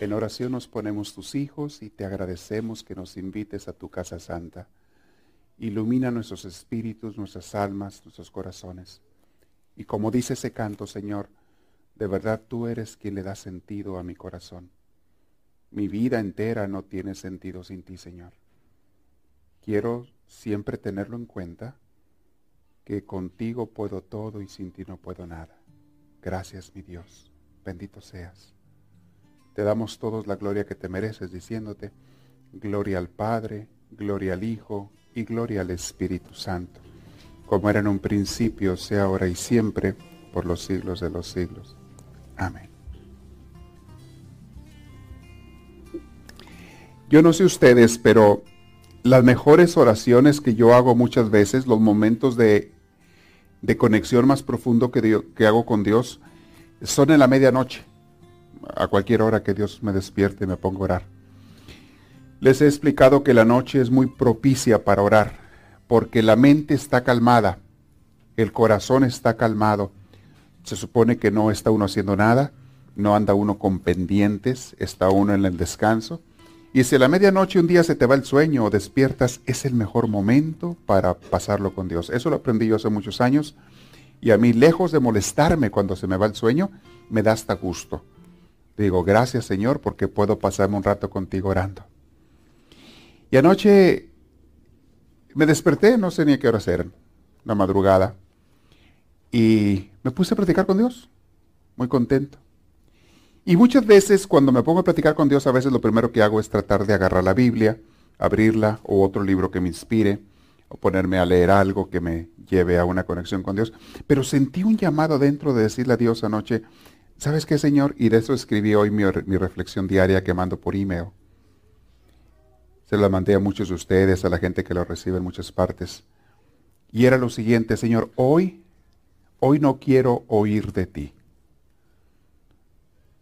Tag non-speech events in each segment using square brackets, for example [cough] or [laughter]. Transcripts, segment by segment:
En oración nos ponemos tus hijos y te agradecemos que nos invites a tu casa santa. Ilumina nuestros espíritus, nuestras almas, nuestros corazones. Y como dice ese canto, Señor, de verdad tú eres quien le da sentido a mi corazón. Mi vida entera no tiene sentido sin ti, Señor. Quiero siempre tenerlo en cuenta, que contigo puedo todo y sin ti no puedo nada. Gracias, mi Dios. Bendito seas. Te damos todos la gloria que te mereces, diciéndote, gloria al Padre, gloria al Hijo y gloria al Espíritu Santo, como era en un principio, sea ahora y siempre, por los siglos de los siglos. Amén. Yo no sé ustedes, pero las mejores oraciones que yo hago muchas veces, los momentos de, de conexión más profundo que, que hago con Dios, son en la medianoche a cualquier hora que Dios me despierte me ponga a orar. Les he explicado que la noche es muy propicia para orar, porque la mente está calmada, el corazón está calmado. Se supone que no está uno haciendo nada, no anda uno con pendientes, está uno en el descanso. Y si a la medianoche un día se te va el sueño o despiertas, es el mejor momento para pasarlo con Dios. Eso lo aprendí yo hace muchos años. Y a mí, lejos de molestarme cuando se me va el sueño, me da hasta gusto. Digo, gracias Señor porque puedo pasarme un rato contigo orando. Y anoche me desperté, no sé ni a qué hora era, la madrugada, y me puse a platicar con Dios, muy contento. Y muchas veces cuando me pongo a platicar con Dios, a veces lo primero que hago es tratar de agarrar la Biblia, abrirla o otro libro que me inspire, o ponerme a leer algo que me lleve a una conexión con Dios. Pero sentí un llamado dentro de decirle a Dios anoche, ¿Sabes qué, Señor? Y de eso escribí hoy mi, reflexión diaria que mando por email. Se la mandé a muchos de ustedes, a la gente que lo recibe en muchas partes. Y era lo siguiente, Señor, hoy, hoy no quiero oír de ti.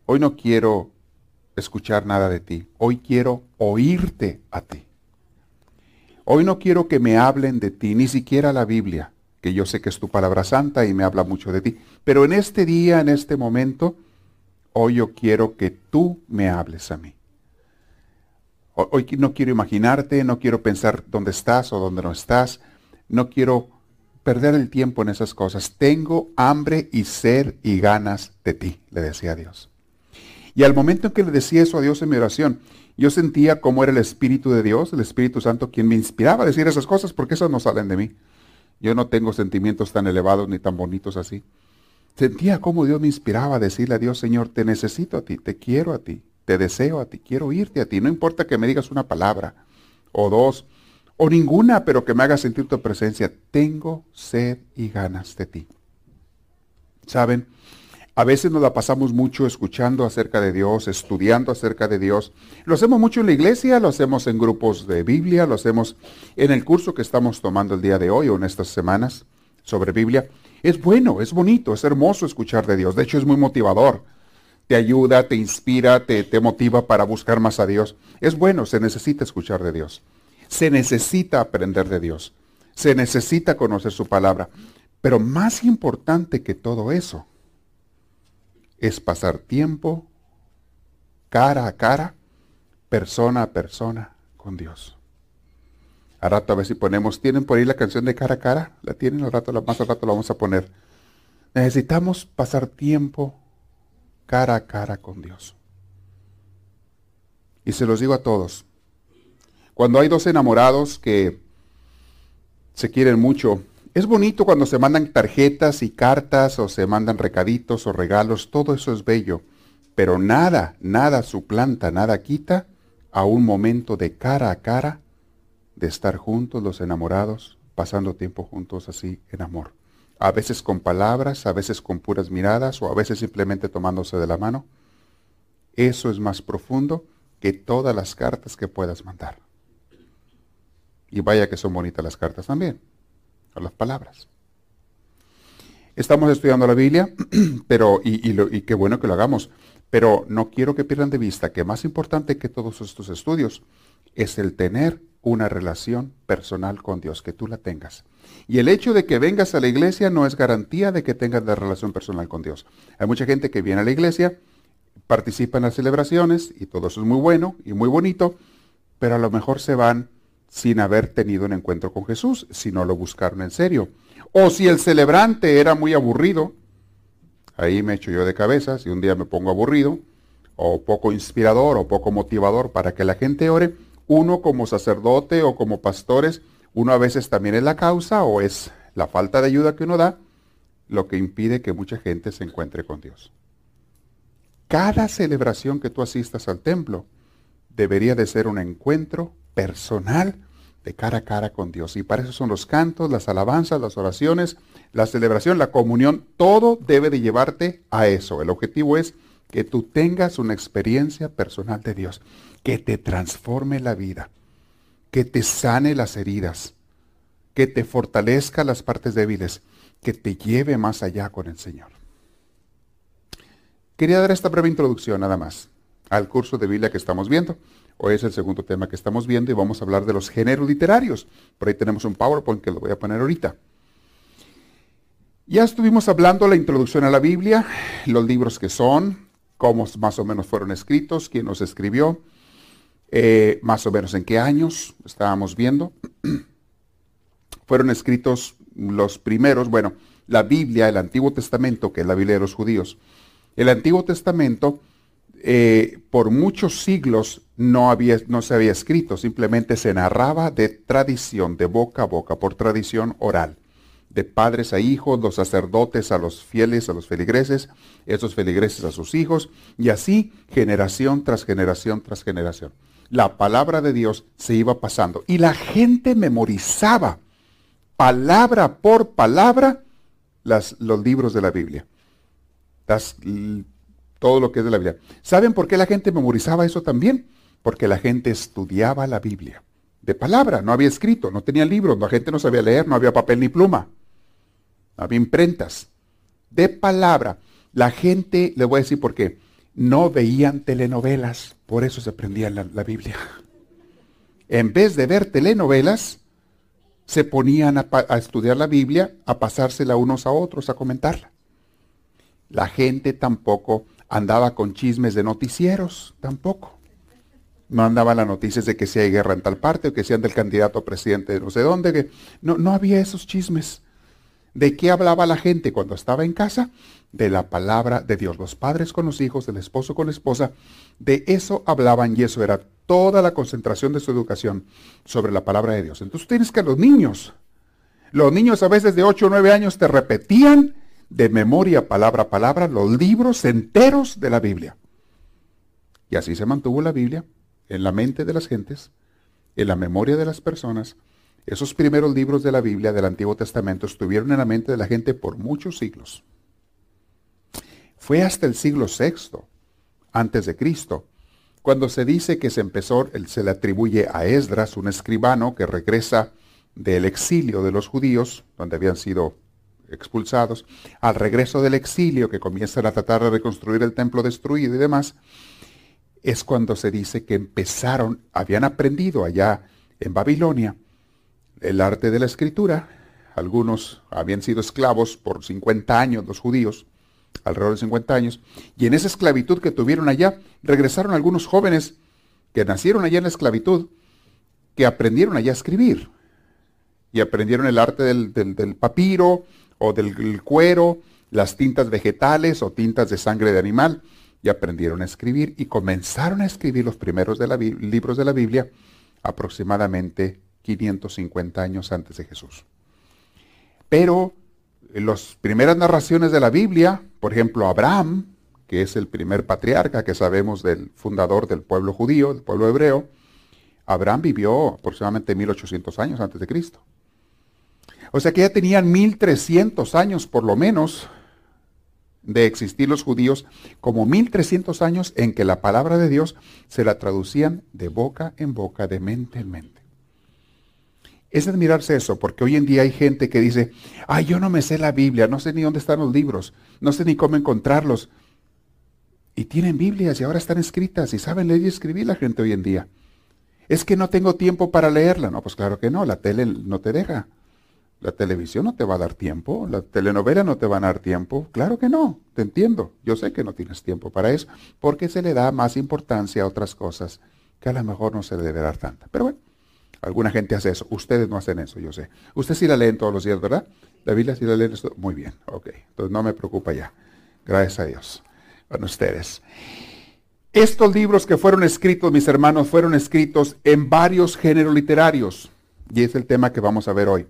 Hoy no quiero escuchar nada de ti. Hoy quiero oírte a ti. Hoy no quiero que me hablen de ti, ni siquiera la Biblia que yo sé que es tu palabra santa y me habla mucho de ti. Pero en este día, en este momento, hoy yo quiero que tú me hables a mí. Hoy no quiero imaginarte, no quiero pensar dónde estás o dónde no estás. No quiero perder el tiempo en esas cosas. Tengo hambre y sed y ganas de ti, le decía a Dios. Y al momento en que le decía eso a Dios en mi oración, yo sentía cómo era el Espíritu de Dios, el Espíritu Santo, quien me inspiraba a decir esas cosas, porque esas no salen de mí. Yo no tengo sentimientos tan elevados ni tan bonitos así. Sentía cómo Dios me inspiraba a decirle a Dios, Señor, te necesito a ti, te quiero a ti, te deseo a ti, quiero oírte a ti. No importa que me digas una palabra o dos o ninguna, pero que me haga sentir tu presencia. Tengo sed y ganas de ti. ¿Saben? A veces nos la pasamos mucho escuchando acerca de Dios, estudiando acerca de Dios. Lo hacemos mucho en la iglesia, lo hacemos en grupos de Biblia, lo hacemos en el curso que estamos tomando el día de hoy o en estas semanas sobre Biblia. Es bueno, es bonito, es hermoso escuchar de Dios. De hecho, es muy motivador. Te ayuda, te inspira, te, te motiva para buscar más a Dios. Es bueno, se necesita escuchar de Dios. Se necesita aprender de Dios. Se necesita conocer su palabra. Pero más importante que todo eso es pasar tiempo cara a cara, persona a persona con Dios. A rato a ver si ponemos, ¿tienen por ahí la canción de cara a cara? ¿La tienen? Al rato, más al rato la vamos a poner. Necesitamos pasar tiempo cara a cara con Dios. Y se los digo a todos. Cuando hay dos enamorados que se quieren mucho es bonito cuando se mandan tarjetas y cartas o se mandan recaditos o regalos, todo eso es bello, pero nada, nada suplanta, nada quita a un momento de cara a cara de estar juntos los enamorados, pasando tiempo juntos así en amor. A veces con palabras, a veces con puras miradas o a veces simplemente tomándose de la mano. Eso es más profundo que todas las cartas que puedas mandar. Y vaya que son bonitas las cartas también, o las palabras. Estamos estudiando la Biblia, [clears throat] pero, y, y qué bueno que lo hagamos, pero no quiero que pierdan de vista que más importante que todos estos estudios es el tener una relación personal con Dios, que tú la tengas. Y el hecho de que vengas a la iglesia no es garantía de que tengas la relación personal con Dios. Hay mucha gente que viene a la iglesia, participa en las celebraciones y todo eso es muy bueno y muy bonito, pero a lo mejor se van sin haber tenido un encuentro con Jesús, si no lo buscaron en serio. O si el celebrante era muy aburrido, ahí me echo yo de cabeza, si un día me pongo aburrido, o poco inspirador, o poco motivador para que la gente ore, uno como sacerdote o como pastores, uno a veces también es la causa o es la falta de ayuda que uno da lo que impide que mucha gente se encuentre con Dios. Cada celebración que tú asistas al templo debería de ser un encuentro personal de cara a cara con Dios. Y para eso son los cantos, las alabanzas, las oraciones, la celebración, la comunión. Todo debe de llevarte a eso. El objetivo es que tú tengas una experiencia personal de Dios que te transforme la vida, que te sane las heridas, que te fortalezca las partes débiles, que te lleve más allá con el Señor. Quería dar esta breve introducción nada más al curso de Biblia que estamos viendo. Hoy es el segundo tema que estamos viendo y vamos a hablar de los géneros literarios. Por ahí tenemos un PowerPoint que lo voy a poner ahorita. Ya estuvimos hablando la introducción a la Biblia, los libros que son, cómo más o menos fueron escritos, quién los escribió, eh, más o menos en qué años estábamos viendo. [clears throat] fueron escritos los primeros, bueno, la Biblia, el Antiguo Testamento, que es la Biblia de los judíos. El Antiguo Testamento eh, por muchos siglos no, había, no se había escrito, simplemente se narraba de tradición, de boca a boca, por tradición oral de padres a hijos, los sacerdotes a los fieles, a los feligreses, esos feligreses a sus hijos, y así generación tras generación tras generación. La palabra de Dios se iba pasando y la gente memorizaba palabra por palabra las, los libros de la Biblia. todo lo que es de la Biblia. ¿Saben por qué la gente memorizaba eso también? Porque la gente estudiaba la Biblia. De palabra, no había escrito, no tenía libros, la gente no sabía leer, no había papel ni pluma había imprentas de palabra. La gente, le voy a decir por qué, no veían telenovelas, por eso se aprendía la, Biblia. En vez de ver telenovelas, se ponían a, estudiar la Biblia, a pasársela unos a otros, a comentarla. La gente tampoco andaba con chismes de noticieros, tampoco. No andaban las noticias de que si hay guerra en tal parte o que sean del candidato a presidente de no sé dónde. Que no, no había esos chismes. ¿De qué hablaba la gente cuando estaba en casa? De la palabra de Dios. Los padres con los hijos, el esposo con la esposa, de eso hablaban y eso era toda la concentración de su educación sobre la palabra de Dios. Entonces tienes que los niños, los niños a veces de 8 o 9 años te repetían de memoria, palabra a palabra, los libros enteros de la Biblia. Y así se mantuvo la Biblia en la mente de las gentes, en la memoria de las personas, esos primeros libros de la Biblia del Antiguo Testamento estuvieron en la mente de la gente por muchos siglos. Fue hasta el siglo VI, antes de Cristo, cuando se dice que se empezó, se le atribuye a Esdras, un escribano que regresa del exilio de los judíos, donde habían sido expulsados, al regreso del exilio, que comienzan a tratar de reconstruir el templo destruido y demás, es cuando se dice que empezaron, habían aprendido allá en Babilonia, el arte de la escritura. Algunos habían sido esclavos por 50 años, los judíos, alrededor de 50 años, y en esa esclavitud que tuvieron allá, regresaron algunos jóvenes que nacieron allá en la esclavitud, que aprendieron allá a escribir, y aprendieron el arte del, del papiro o del cuero, las tintas vegetales o tintas de sangre de animal, y aprendieron a escribir y comenzaron a escribir los primeros libros de la Biblia aproximadamente 550 años antes de Jesús. Pero las primeras narraciones de la Biblia, por ejemplo, Abraham, que es el primer patriarca que sabemos del fundador del pueblo judío, del pueblo hebreo, Abraham vivió aproximadamente 1800 años antes de Cristo. O sea que ya tenían 1300 años por lo menos de existir los judíos como 1300 años en que la palabra de Dios se la traducían de boca en boca, de mente en mente. Es admirarse eso, porque hoy en día hay gente que dice, ay, yo no me sé la Biblia, no sé ni dónde están los libros, no sé ni cómo encontrarlos. Y tienen Biblias y ahora están escritas y saben leer y escribir la gente hoy en día. Es que no tengo tiempo para leerla. No, pues claro que no, la tele no te deja. La televisión no te va a dar tiempo, la telenovela no te va a dar tiempo. Claro que no, te entiendo. Yo sé que no tienes tiempo para eso, porque se le da más importancia a otras cosas que a lo mejor no se le debe dar tanta. Pero bueno, alguna gente hace eso. Ustedes no hacen eso, yo sé. Ustedes sí la leen todos los días, ¿verdad? La Biblia sí la leen. Esto? Muy bien, ok. Entonces no me preocupa ya. Gracias a Dios. Con ustedes. Estos libros que fueron escritos, mis hermanos, fueron escritos en varios géneros literarios. Y es el tema que vamos a ver hoy.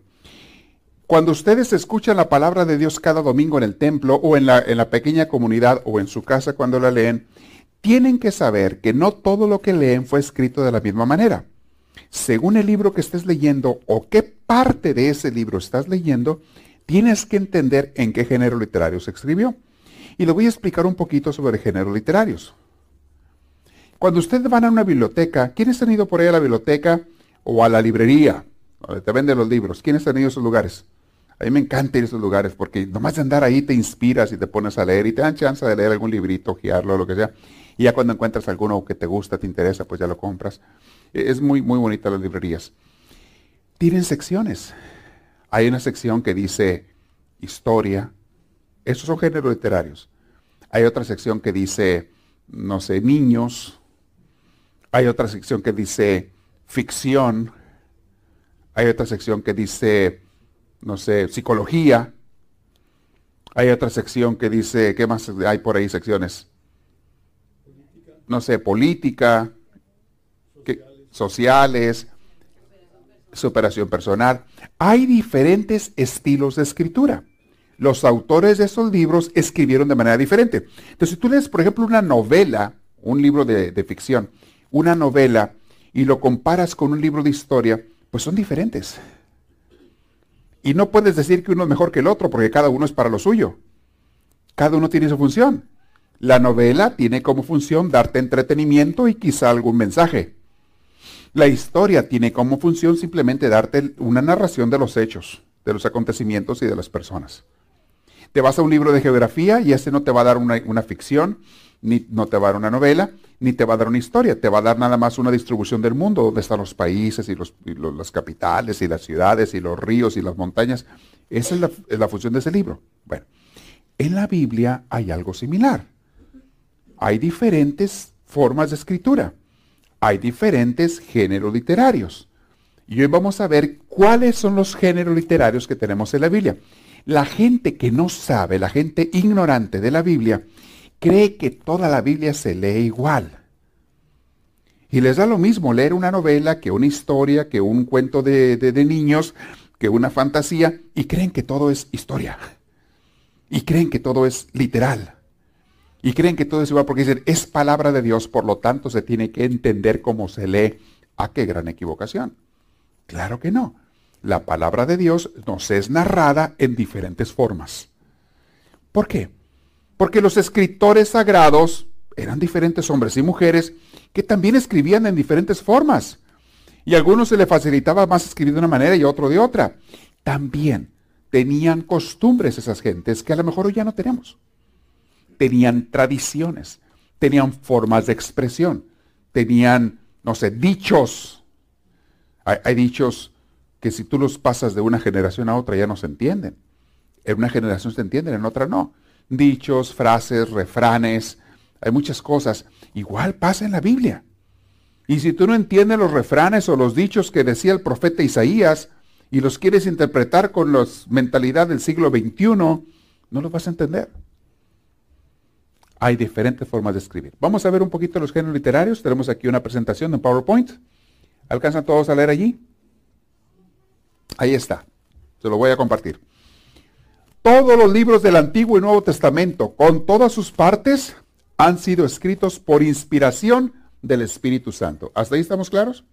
Cuando ustedes escuchan la palabra de Dios cada domingo en el templo o en la, en la pequeña comunidad o en su casa cuando la leen, tienen que saber que no todo lo que leen fue escrito de la misma manera. Según el libro que estés leyendo o qué parte de ese libro estás leyendo, tienes que entender en qué género literario se escribió. Y le voy a explicar un poquito sobre géneros literarios. Cuando ustedes van a una biblioteca, ¿quiénes han ido por ahí a la biblioteca o a la librería? Donde te venden los libros. ¿Quiénes han ido a esos lugares? A mí me encanta ir a esos lugares porque nomás de andar ahí te inspiras y te pones a leer y te dan chance de leer algún librito, guiarlo, lo que sea. Y ya cuando encuentras alguno que te gusta, te interesa, pues ya lo compras. E, es muy, muy bonita las librerías. Tienen secciones. Hay una sección que dice historia. Esos son géneros literarios. Hay otra sección que dice, no sé, niños. Hay otra sección que dice ficción. Hay otra sección que dice no sé, psicología. Hay otra sección que dice, ¿qué más hay por ahí secciones? No sé, política, sociales, sociales superación personal. Hay diferentes estilos de escritura. Los autores de esos libros escribieron de manera diferente. Entonces, si tú lees, por ejemplo, una novela, un libro de, de ficción, una novela, y lo comparas con un libro de historia, pues son diferentes. Y no puedes decir que uno es mejor que el otro, porque cada uno es para lo suyo. Cada uno tiene su función. La novela tiene como función darte entretenimiento y quizá algún mensaje. La historia tiene como función simplemente darte una narración de los hechos, de los acontecimientos y de las personas. Te vas a un libro de geografía y ese no te va a dar una, una ficción, ni no te va a dar una novela, ni te va a dar una historia, te va a dar nada más una distribución del mundo, donde están los países y, los, las capitales y las ciudades y los ríos y las montañas. Esa es la, es la función de ese libro. Bueno, en la Biblia hay algo similar. Hay diferentes formas de escritura. Hay diferentes géneros literarios. Y hoy vamos a ver cuáles son los géneros literarios que tenemos en la Biblia. La gente que no sabe, la gente ignorante de la Biblia, cree que toda la Biblia se lee igual. Y les da lo mismo leer una novela que una historia, que un cuento de, niños, que una fantasía, y creen que todo es historia. Y creen que todo es literal. Y creen que todo es igual porque dicen, es palabra de Dios, por lo tanto se tiene que entender cómo se lee. ¿A ah, qué gran equivocación? Claro que no. La palabra de Dios nos es narrada en diferentes formas. ¿Por qué? Porque los escritores sagrados eran diferentes hombres y mujeres que también escribían en diferentes formas. Y a algunos se les facilitaba más escribir de una manera y a otro de otra. También tenían costumbres esas gentes que a lo mejor hoy ya no tenemos. Tenían tradiciones, tenían formas de expresión, tenían, no sé, dichos. Hay, hay dichos que si tú los pasas de una generación a otra ya no se entienden. En una generación se entienden, en otra no dichos, frases, refranes, hay muchas cosas. Igual pasa en la Biblia. Y si tú no entiendes los refranes o los dichos que decía el profeta Isaías y los quieres interpretar con la mentalidad del siglo XXI, no los vas a entender. Hay diferentes formas de escribir. Vamos a ver un poquito los géneros literarios. Tenemos aquí una presentación en PowerPoint. ¿Alcanzan todos a leer allí? Ahí está. Se lo voy a compartir todos los libros del Antiguo y Nuevo Testamento, con todas sus partes, han sido escritos por inspiración del Espíritu Santo. ¿Hasta ahí estamos claros?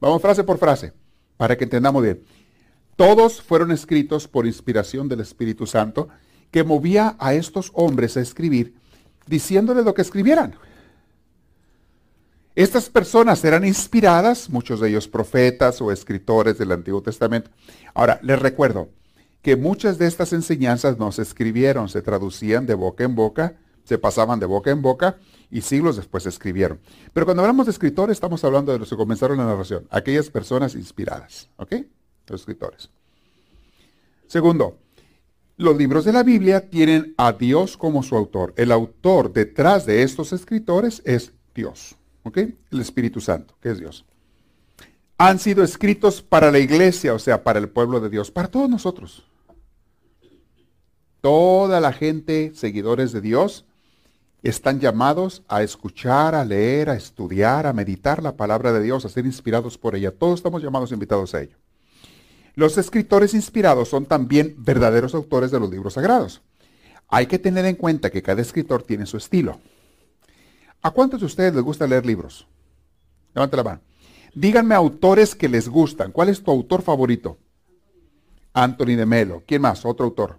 Vamos frase por frase, para que entendamos bien. Todos fueron escritos por inspiración del Espíritu Santo, que movía a estos hombres a escribir, diciéndoles lo que escribieran. Estas personas eran inspiradas, muchos de ellos profetas o escritores del Antiguo Testamento. Ahora, les recuerdo que muchas de estas enseñanzas no se escribieron, se traducían de boca en boca, se pasaban de boca en boca y siglos después se escribieron. Pero cuando hablamos de escritores, estamos hablando de los que comenzaron la narración, aquellas personas inspiradas, ¿ok? Los escritores. Segundo, los libros de la Biblia tienen a Dios como su autor. El autor detrás de estos escritores es Dios. ¿Ok? El Espíritu Santo, que es Dios. Han sido escritos para la iglesia, o sea, para el pueblo de Dios, para todos nosotros. Toda la gente, seguidores de Dios, están llamados a escuchar, a leer, a estudiar, a meditar la palabra de Dios, a ser inspirados por ella. Todos estamos llamados invitados a ello. Los escritores inspirados son también verdaderos autores de los libros sagrados. Hay que tener en cuenta que cada escritor tiene su estilo. ¿A cuántos de ustedes les gusta leer libros? Levante la mano. Díganme autores que les gustan. ¿Cuál es tu autor favorito? Anthony de Melo. ¿Quién más? Otro autor.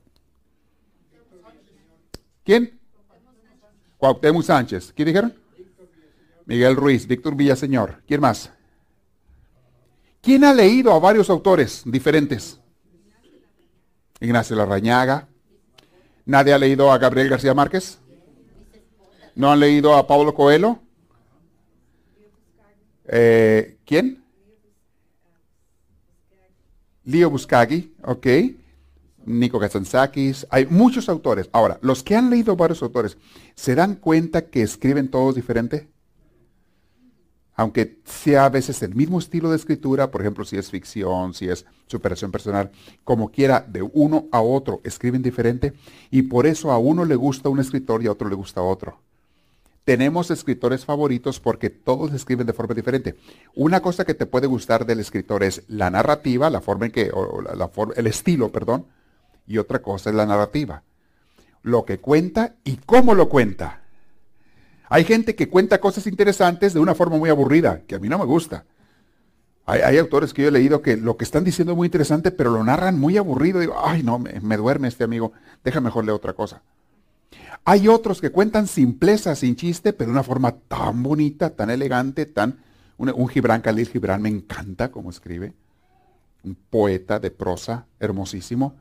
¿Quién? Cuauhtémoc Sánchez. ¿Quién dijeron? Miguel Ruiz, Víctor Villaseñor. ¿Quién más? ¿Quién ha leído a varios autores diferentes? Ignacio Larrañaga. ¿Nadie ha leído a Gabriel García Márquez? ¿No han leído a Pablo Coelho? Eh, ¿Quién? Leo Buscaghi, ok. Nico Kazantzakis. Hay muchos autores. Ahora, los que han leído varios autores, ¿se dan cuenta que escriben todos diferente? Aunque sea a veces el mismo estilo de escritura, por ejemplo, si es ficción, si es superación personal, como quiera, de uno a otro, escriben diferente. Y por eso a uno le gusta un escritor y a otro le gusta otro tenemos escritores favoritos porque todos escriben de forma diferente. Una cosa que te puede gustar del escritor es la narrativa, la forma en que, o la, el estilo, perdón, y otra cosa es la narrativa. Lo que cuenta y cómo lo cuenta. Hay gente que cuenta cosas interesantes de una forma muy aburrida, que a mí no me gusta. Hay, autores que yo he leído que lo que están diciendo es muy interesante, pero lo narran muy aburrido. Digo, ay, no, me, me duerme este amigo, deja mejor leer otra cosa. Hay otros que cuentan simpleza, sin chiste, pero de una forma tan bonita, tan elegante, tan... Un, Gibran Khalil Gibran me encanta como escribe. Un poeta de prosa hermosísimo.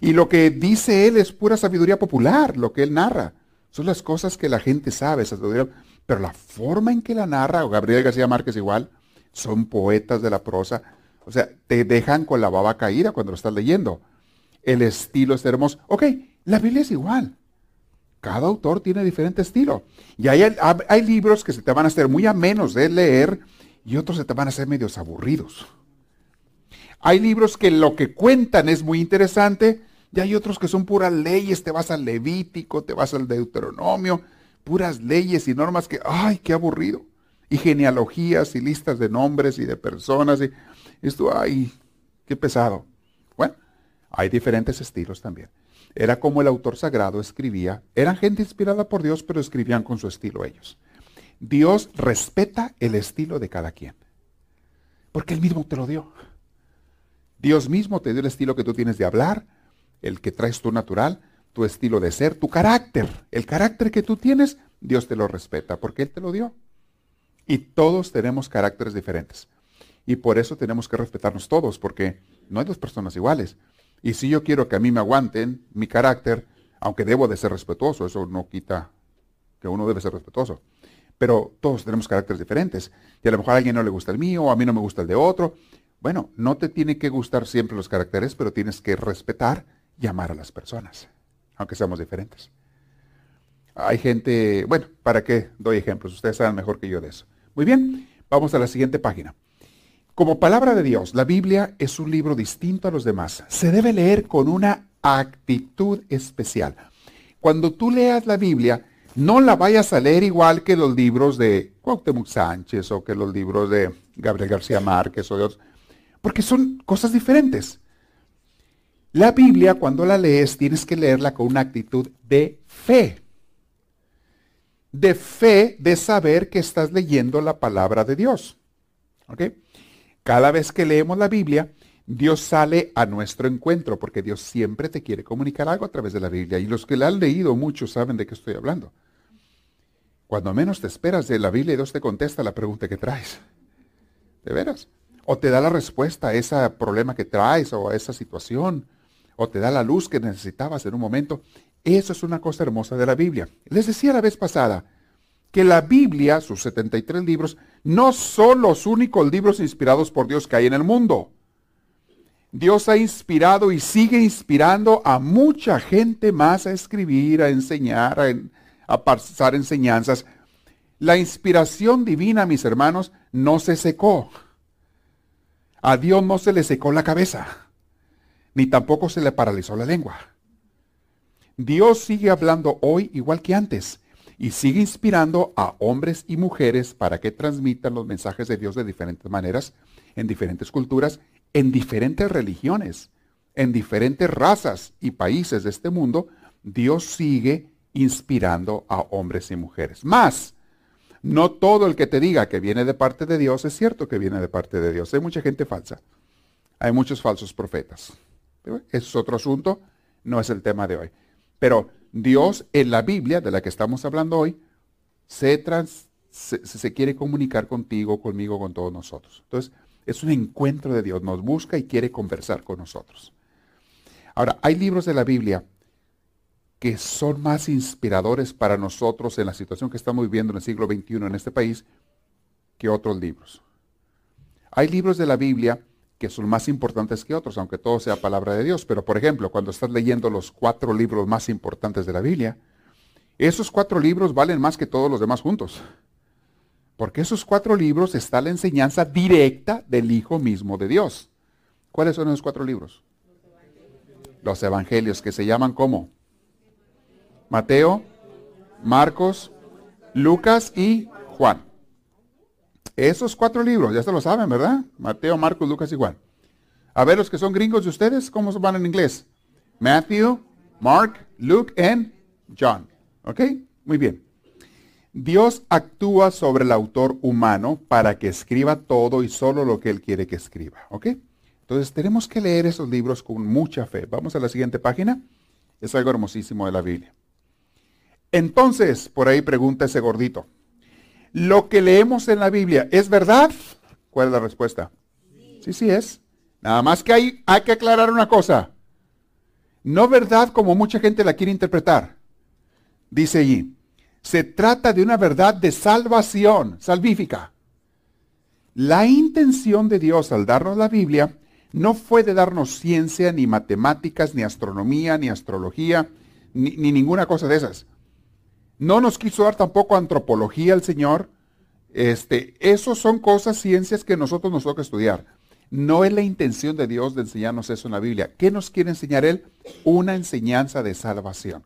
Y lo que dice él es pura sabiduría popular, lo que él narra. Son las cosas que la gente sabe, pero la forma en que la narra, o Gabriel García Márquez igual, son poetas de la prosa. O sea, te dejan con la baba caída cuando lo estás leyendo. El estilo es hermoso. Ok, la Biblia es igual. Cada autor tiene diferente estilo. Y hay, hay, libros que se te van a hacer muy amenos de leer y otros se te van a hacer medios aburridos. Hay libros que lo que cuentan es muy interesante y hay otros que son puras leyes. Te vas al Levítico, te vas al Deuteronomio, puras leyes y normas que, ay, qué aburrido. Y genealogías y listas de nombres y de personas. Y esto, ay, qué pesado. Bueno, hay diferentes estilos también. Era como el autor sagrado escribía. Eran gente inspirada por Dios, pero escribían con su estilo ellos. Dios respeta el estilo de cada quien. Porque Él mismo te lo dio. Dios mismo te dio el estilo que tú tienes de hablar, el que traes tú natural, tu estilo de ser, tu carácter. El carácter que tú tienes, Dios te lo respeta porque Él te lo dio. Y todos tenemos caracteres diferentes. Y por eso tenemos que respetarnos todos, porque no hay dos personas iguales. Y si yo quiero que a mí me aguanten mi carácter, aunque debo de ser respetuoso, eso no quita que uno debe ser respetuoso. Pero todos tenemos caracteres diferentes. Y a lo mejor a alguien no le gusta el mío, o a mí no me gusta el de otro. Bueno, no te tiene que gustar siempre los caracteres, pero tienes que respetar y amar a las personas, aunque seamos diferentes. Hay gente, bueno, ¿para qué doy ejemplos? Ustedes saben mejor que yo de eso. Muy bien, vamos a la siguiente página. Como palabra de Dios, la Biblia es un libro distinto a los demás. Se debe leer con una actitud especial. Cuando tú leas la Biblia, no la vayas a leer igual que los libros de Cuauhtémoc Sánchez o que los libros de Gabriel García Márquez o de otros, porque son cosas diferentes. La Biblia, cuando la lees, tienes que leerla con una actitud de fe. De fe de saber que estás leyendo la palabra de Dios. ¿Ok? Cada vez que leemos la Biblia, Dios sale a nuestro encuentro porque Dios siempre te quiere comunicar algo a través de la Biblia. Y los que la han leído muchos saben de qué estoy hablando. Cuando menos te esperas de la Biblia, Dios te contesta la pregunta que traes. ¿De veras? O te da la respuesta a ese problema que traes o a esa situación. O te da la luz que necesitabas en un momento. Eso es una cosa hermosa de la Biblia. Les decía la vez pasada que la Biblia, sus 73 libros, no son los únicos libros inspirados por Dios que hay en el mundo. Dios ha inspirado y sigue inspirando a mucha gente más a escribir, a enseñar, a, pasar enseñanzas. La inspiración divina, mis hermanos, no se secó. A Dios no se le secó la cabeza, ni tampoco se le paralizó la lengua. Dios sigue hablando hoy igual que antes y sigue inspirando a hombres y mujeres para que transmitan los mensajes de Dios de diferentes maneras, en diferentes culturas en diferentes religiones, en diferentes razas y países de este mundo, Dios sigue inspirando a hombres y mujeres. Más, no todo el que te diga que viene de parte de Dios es cierto que viene de parte de Dios. Hay mucha gente falsa. Hay muchos falsos profetas. Es otro asunto, no es el tema de hoy. Pero Dios en la Biblia, de la que estamos hablando hoy, se, se, se quiere comunicar contigo, conmigo, con todos nosotros. Entonces, es un encuentro de Dios, nos busca y quiere conversar con nosotros. Ahora, hay libros de la Biblia que son más inspiradores para nosotros en la situación que estamos viviendo en el siglo XXI en este país que otros libros. Hay libros de la Biblia que son más importantes que otros, aunque todo sea palabra de Dios. Pero, por ejemplo, cuando estás leyendo los cuatro libros más importantes de la Biblia, esos cuatro libros valen más que todos los demás juntos. Porque esos cuatro libros está la enseñanza directa del Hijo mismo de Dios. ¿Cuáles son esos cuatro libros? Los evangelios que se llaman como Mateo, Marcos, Lucas y Juan. Esos cuatro libros, ya se lo saben, ¿verdad? Mateo, Marcos, Lucas Juan. A ver, los que son gringos de ustedes, ¿cómo van en inglés? Matthew, Mark, Luke y John. ¿Ok? Muy bien. Dios actúa sobre el autor humano para que escriba todo y solo lo que él quiere que escriba. ¿Ok? Entonces tenemos que leer esos libros con mucha fe. Vamos a la siguiente página. Es algo hermosísimo de la Biblia. Entonces, por ahí pregunta ese gordito. ¿Lo que leemos en la Biblia es verdad? ¿Cuál es la respuesta? Sí, sí, es. Nada más que hay, hay que aclarar una cosa. No verdad como mucha gente la quiere interpretar. Dice allí, se trata de una verdad de salvación, salvífica. La intención de Dios al darnos la Biblia no fue de darnos ciencia, ni matemáticas, ni astronomía, ni astrología, ni, ninguna cosa de esas. No nos quiso dar tampoco antropología el Señor. Este, esos son cosas, ciencias que nosotros nos toca estudiar. No es la intención de Dios de enseñarnos eso en la Biblia. ¿Qué nos quiere enseñar Él? Una enseñanza de salvación.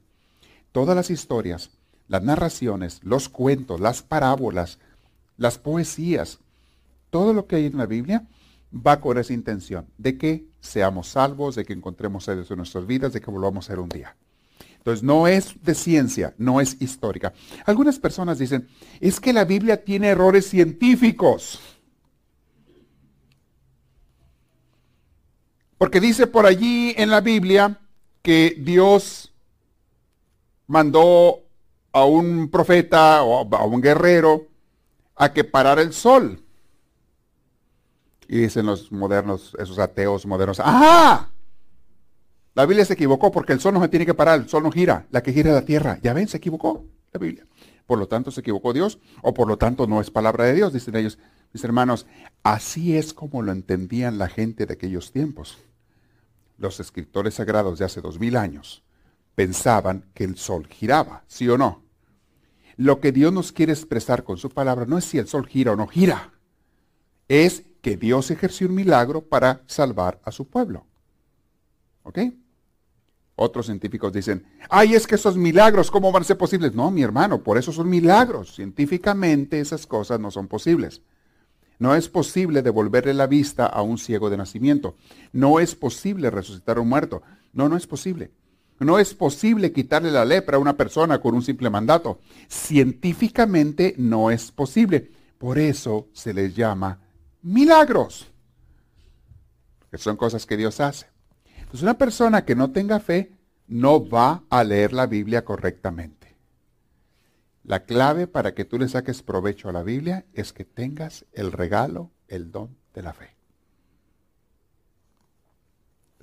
Todas las historias las narraciones, los cuentos, las parábolas, las poesías, todo lo que hay en la Biblia va con esa intención de que seamos salvos, de que encontremos a Dios en nuestras vidas, de que volvamos a ser un día. Entonces no es de ciencia, no es histórica. Algunas personas dicen, es que la Biblia tiene errores científicos. Porque dice por allí en la Biblia que Dios mandó a un profeta o a un guerrero a que parara el sol. Y dicen los modernos, esos ateos modernos, ¡ah! La Biblia se equivocó porque el sol no se tiene que parar, el sol no gira, la que gira es la tierra. Ya ven, se equivocó la Biblia. Por lo tanto, se equivocó Dios, o por lo tanto no es palabra de Dios, dicen ellos. Mis hermanos, así es como lo entendían la gente de aquellos tiempos. Los escritores sagrados de hace dos mil años pensaban que el sol giraba, ¿sí o no? Lo que Dios nos quiere expresar con su palabra no es si el sol gira o no gira, es que Dios ejerció un milagro para salvar a su pueblo. ¿Ok? Otros científicos dicen, ay, es que esos milagros, ¿cómo van a ser posibles? No, mi hermano, por eso son milagros. Científicamente esas cosas no son posibles. No es posible devolverle la vista a un ciego de nacimiento. No es posible resucitar a un muerto. No, no es posible. No es posible quitarle la lepra a una persona con un simple mandato. Científicamente no es posible. Por eso se les llama milagros. que son cosas que Dios hace. Entonces una persona que no tenga fe no va a leer la Biblia correctamente. La clave para que tú le saques provecho a la Biblia es que tengas el regalo, el don de la fe.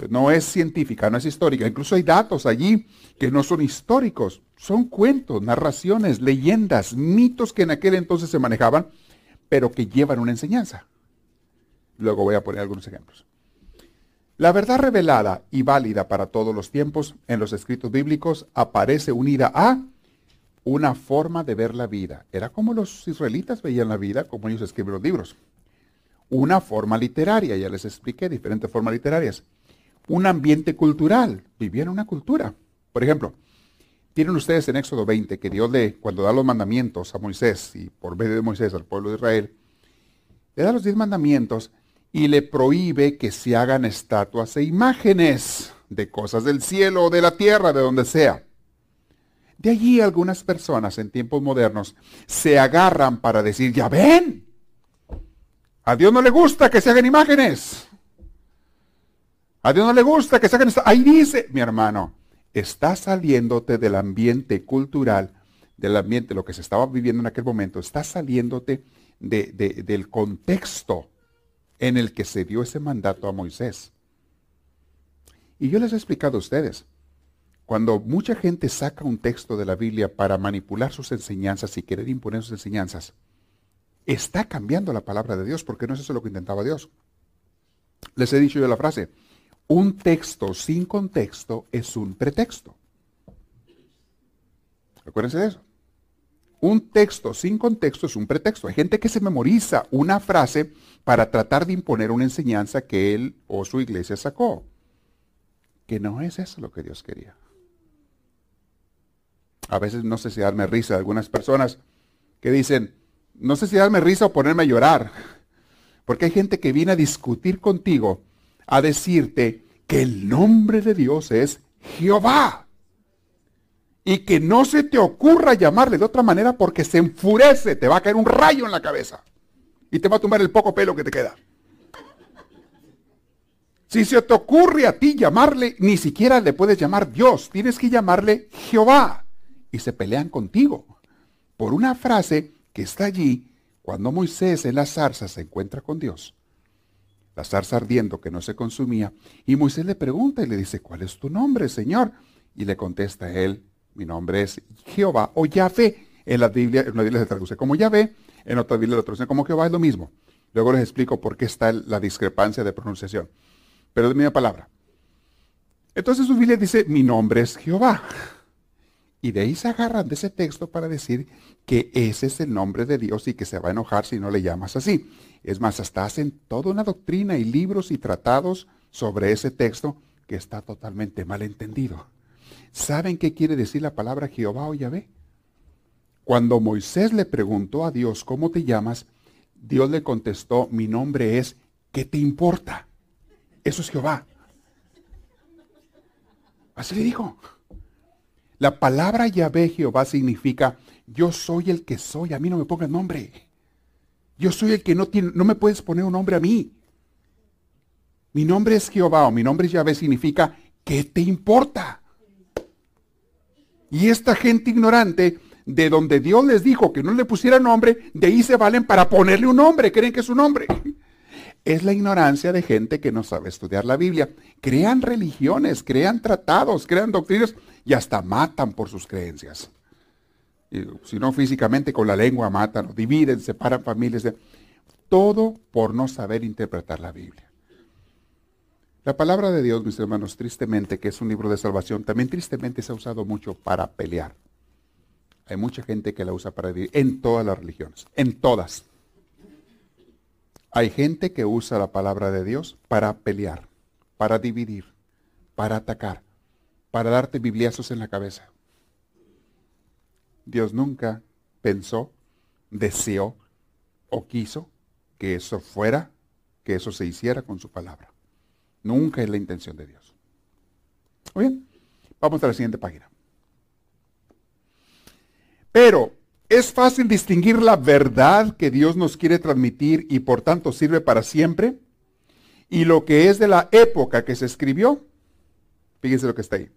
No es científica, no es histórica. Incluso hay datos allí que no son históricos. Son cuentos, narraciones, leyendas, mitos que en aquel entonces se manejaban, pero que llevan una enseñanza. Luego voy a poner algunos ejemplos. La verdad revelada y válida para todos los tiempos en los escritos bíblicos aparece unida a una forma de ver la vida. Era como los israelitas veían la vida, como ellos escriben los libros. Una forma literaria, ya les expliqué diferentes formas literarias un ambiente cultural, vivían una cultura. Por ejemplo, tienen ustedes en Éxodo 20 que Dios le, cuando da los mandamientos a Moisés y por medio de Moisés al pueblo de Israel, le da los diez mandamientos y le prohíbe que se hagan estatuas e imágenes de cosas del cielo o de la tierra, de donde sea. De allí algunas personas en tiempos modernos se agarran para decir, ya ven, a Dios no le gusta que se hagan imágenes. A Dios no le gusta que saquen esta. Ahí dice, mi hermano, está saliéndote del ambiente cultural, del ambiente, lo que se estaba viviendo en aquel momento, está saliéndote del contexto en el que se dio ese mandato a Moisés. Y yo les he explicado a ustedes, cuando mucha gente saca un texto de la Biblia para manipular sus enseñanzas y querer imponer sus enseñanzas, está cambiando la palabra de Dios, porque no es eso lo que intentaba Dios. Les he dicho yo la frase, un texto sin contexto es un pretexto. Acuérdense de eso. Un texto sin contexto es un pretexto. Hay gente que se memoriza una frase para tratar de imponer una enseñanza que él o su iglesia sacó. Que no es eso lo que Dios quería. A veces no sé si darme risa algunas personas que dicen, no sé si darme risa o ponerme a llorar. Porque hay gente que viene a discutir contigo a decirte que el nombre de Dios es Jehová. Y que no se te ocurra llamarle de otra manera porque se enfurece, te va a caer un rayo en la cabeza y te va a tumbar el poco pelo que te queda. Si se te ocurre a ti llamarle, ni siquiera le puedes llamar Dios, tienes que llamarle Jehová. Y se pelean contigo por una frase que está allí cuando Moisés en la zarza se encuentra con Dios la zarza ardiendo que no se consumía, y Moisés le pregunta y le dice, ¿cuál es tu nombre, Señor? Y le contesta él, mi nombre es Jehová o Yahvé. En la Biblia, en una Biblia se traduce como Yahvé, en otra Biblia lo traduce como Jehová, es lo mismo. Luego les explico por qué está la discrepancia de pronunciación. Pero es mi palabra. Entonces su Biblia dice, mi nombre es Jehová. Y de ahí se agarran de ese texto para decir que ese es el nombre de Dios y que se va a enojar si no le llamas así. Es más, hasta hacen toda una doctrina y libros y tratados sobre ese texto que está totalmente mal entendido. ¿Saben qué quiere decir la palabra Jehová o Yahvé? Cuando Moisés le preguntó a Dios, ¿cómo te llamas? Dios le contestó, mi nombre es, ¿qué te importa? Eso es Jehová. Así le dijo. La palabra Yahvé Jehová significa, yo soy el que soy, a mí no me pongas nombre. Yo soy el que no tiene, no me puedes poner un nombre a mí. Mi nombre es Jehová o mi nombre es Yahvé significa, ¿qué te importa? Y esta gente ignorante, de donde Dios les dijo que no le pusiera nombre, de ahí se valen para ponerle un nombre, creen que es un nombre. [laughs] Es la ignorancia de gente que no sabe estudiar la Biblia. Crean religiones, crean tratados, crean doctrinas y hasta matan por sus creencias si no físicamente con la lengua matan, dividen, separan familias. todo por no saber interpretar la Biblia. La palabra de Dios, mis hermanos, tristemente, que es un libro de salvación, también tristemente se ha usado mucho para pelear. Hay mucha gente que la usa para dividir, en todas las religiones, en todas. Hay gente que usa la palabra de Dios para pelear, para dividir, para atacar, para darte bibliazos en la cabeza. Dios nunca pensó, deseó o quiso que eso fuera, que eso se hiciera con su palabra. Nunca es la intención de Dios. Muy bien, vamos a la siguiente página. Pero es fácil distinguir la verdad que Dios nos quiere transmitir y por tanto sirve para siempre y lo que es de la época que se escribió. Fíjense lo que está ahí.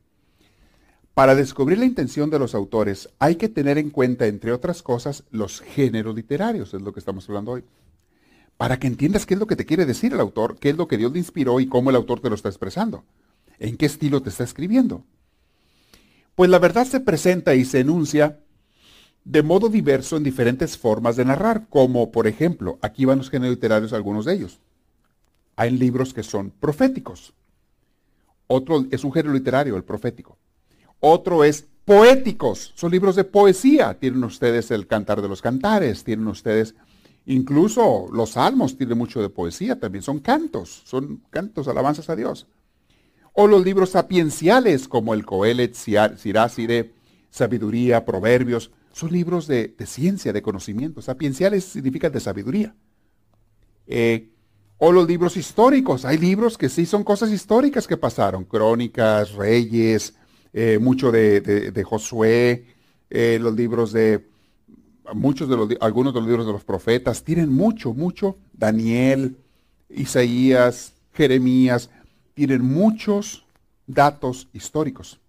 Para descubrir la intención de los autores hay que tener en cuenta, entre otras cosas, los géneros literarios, es lo que estamos hablando hoy. Para que entiendas qué es lo que te quiere decir el autor, qué es lo que Dios le inspiró y cómo el autor te lo está expresando, en qué estilo te está escribiendo. Pues la verdad se presenta y se enuncia de modo diverso en diferentes formas de narrar, como por ejemplo, aquí van los géneros literarios, algunos de ellos. Hay libros que son proféticos. Otro es un género literario, el profético. Otro es poéticos, son libros de poesía. Tienen ustedes el Cantar de los Cantares, tienen ustedes incluso los salmos, tienen mucho de poesía también, son cantos, son cantos, alabanzas a Dios. O los libros sapienciales como el Coelet, Siráside, Sabiduría, Proverbios, son libros de, ciencia, de conocimiento. Sapienciales significan de sabiduría. Eh, o los libros históricos, hay libros que sí son cosas históricas que pasaron, crónicas, reyes, eh, mucho de, Josué, eh, los libros de, muchos de los, algunos de los libros de los profetas, tienen mucho, mucho, Daniel, Isaías, Jeremías, tienen muchos datos históricos.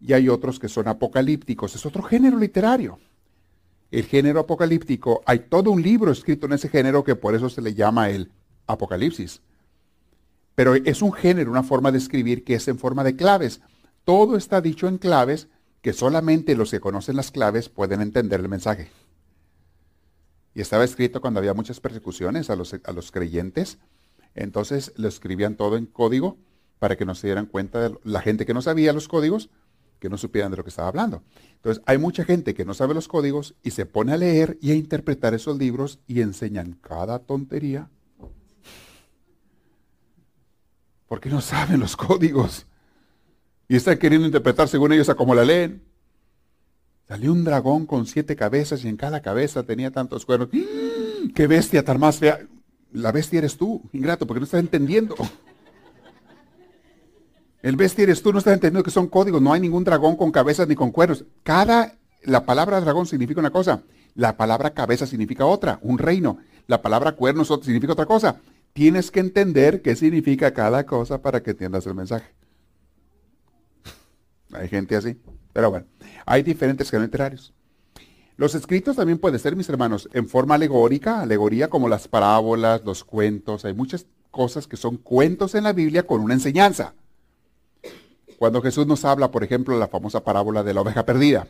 Y hay otros que son apocalípticos, es otro género literario. El género apocalíptico, hay todo un libro escrito en ese género que por eso se le llama el Apocalipsis. Pero es un género, una forma de escribir que es en forma de claves. Todo está dicho en claves que solamente los que conocen las claves pueden entender el mensaje. Y estaba escrito cuando había muchas persecuciones a los, a los creyentes. Entonces lo escribían todo en código para que no se dieran cuenta de la gente que no sabía los códigos, que no supieran de lo que estaba hablando. Entonces hay mucha gente que no sabe los códigos y se pone a leer y a interpretar esos libros y enseñan cada tontería. Porque no saben los códigos. Y están queriendo interpretar según ellos a como la leen. Salió un dragón con siete cabezas y en cada cabeza tenía tantos cuernos. ¡Ah! ¡Qué bestia tan más fea! La bestia eres tú, ingrato, porque no estás entendiendo. El bestia eres tú, no estás entendiendo que son códigos. No hay ningún dragón con cabezas ni con cuernos. Cada, la palabra dragón significa una cosa. La palabra cabeza significa otra, un reino. La palabra cuernos significa otra cosa. Tienes que entender qué significa cada cosa para que entiendas el mensaje. Hay gente así. Pero bueno, hay diferentes géneros literarios. Los escritos también pueden ser, mis hermanos, en forma alegórica, alegoría como las parábolas, los cuentos. Hay muchas cosas que son cuentos en la Biblia con una enseñanza. Cuando Jesús nos habla, por ejemplo, la famosa parábola de la oveja perdida.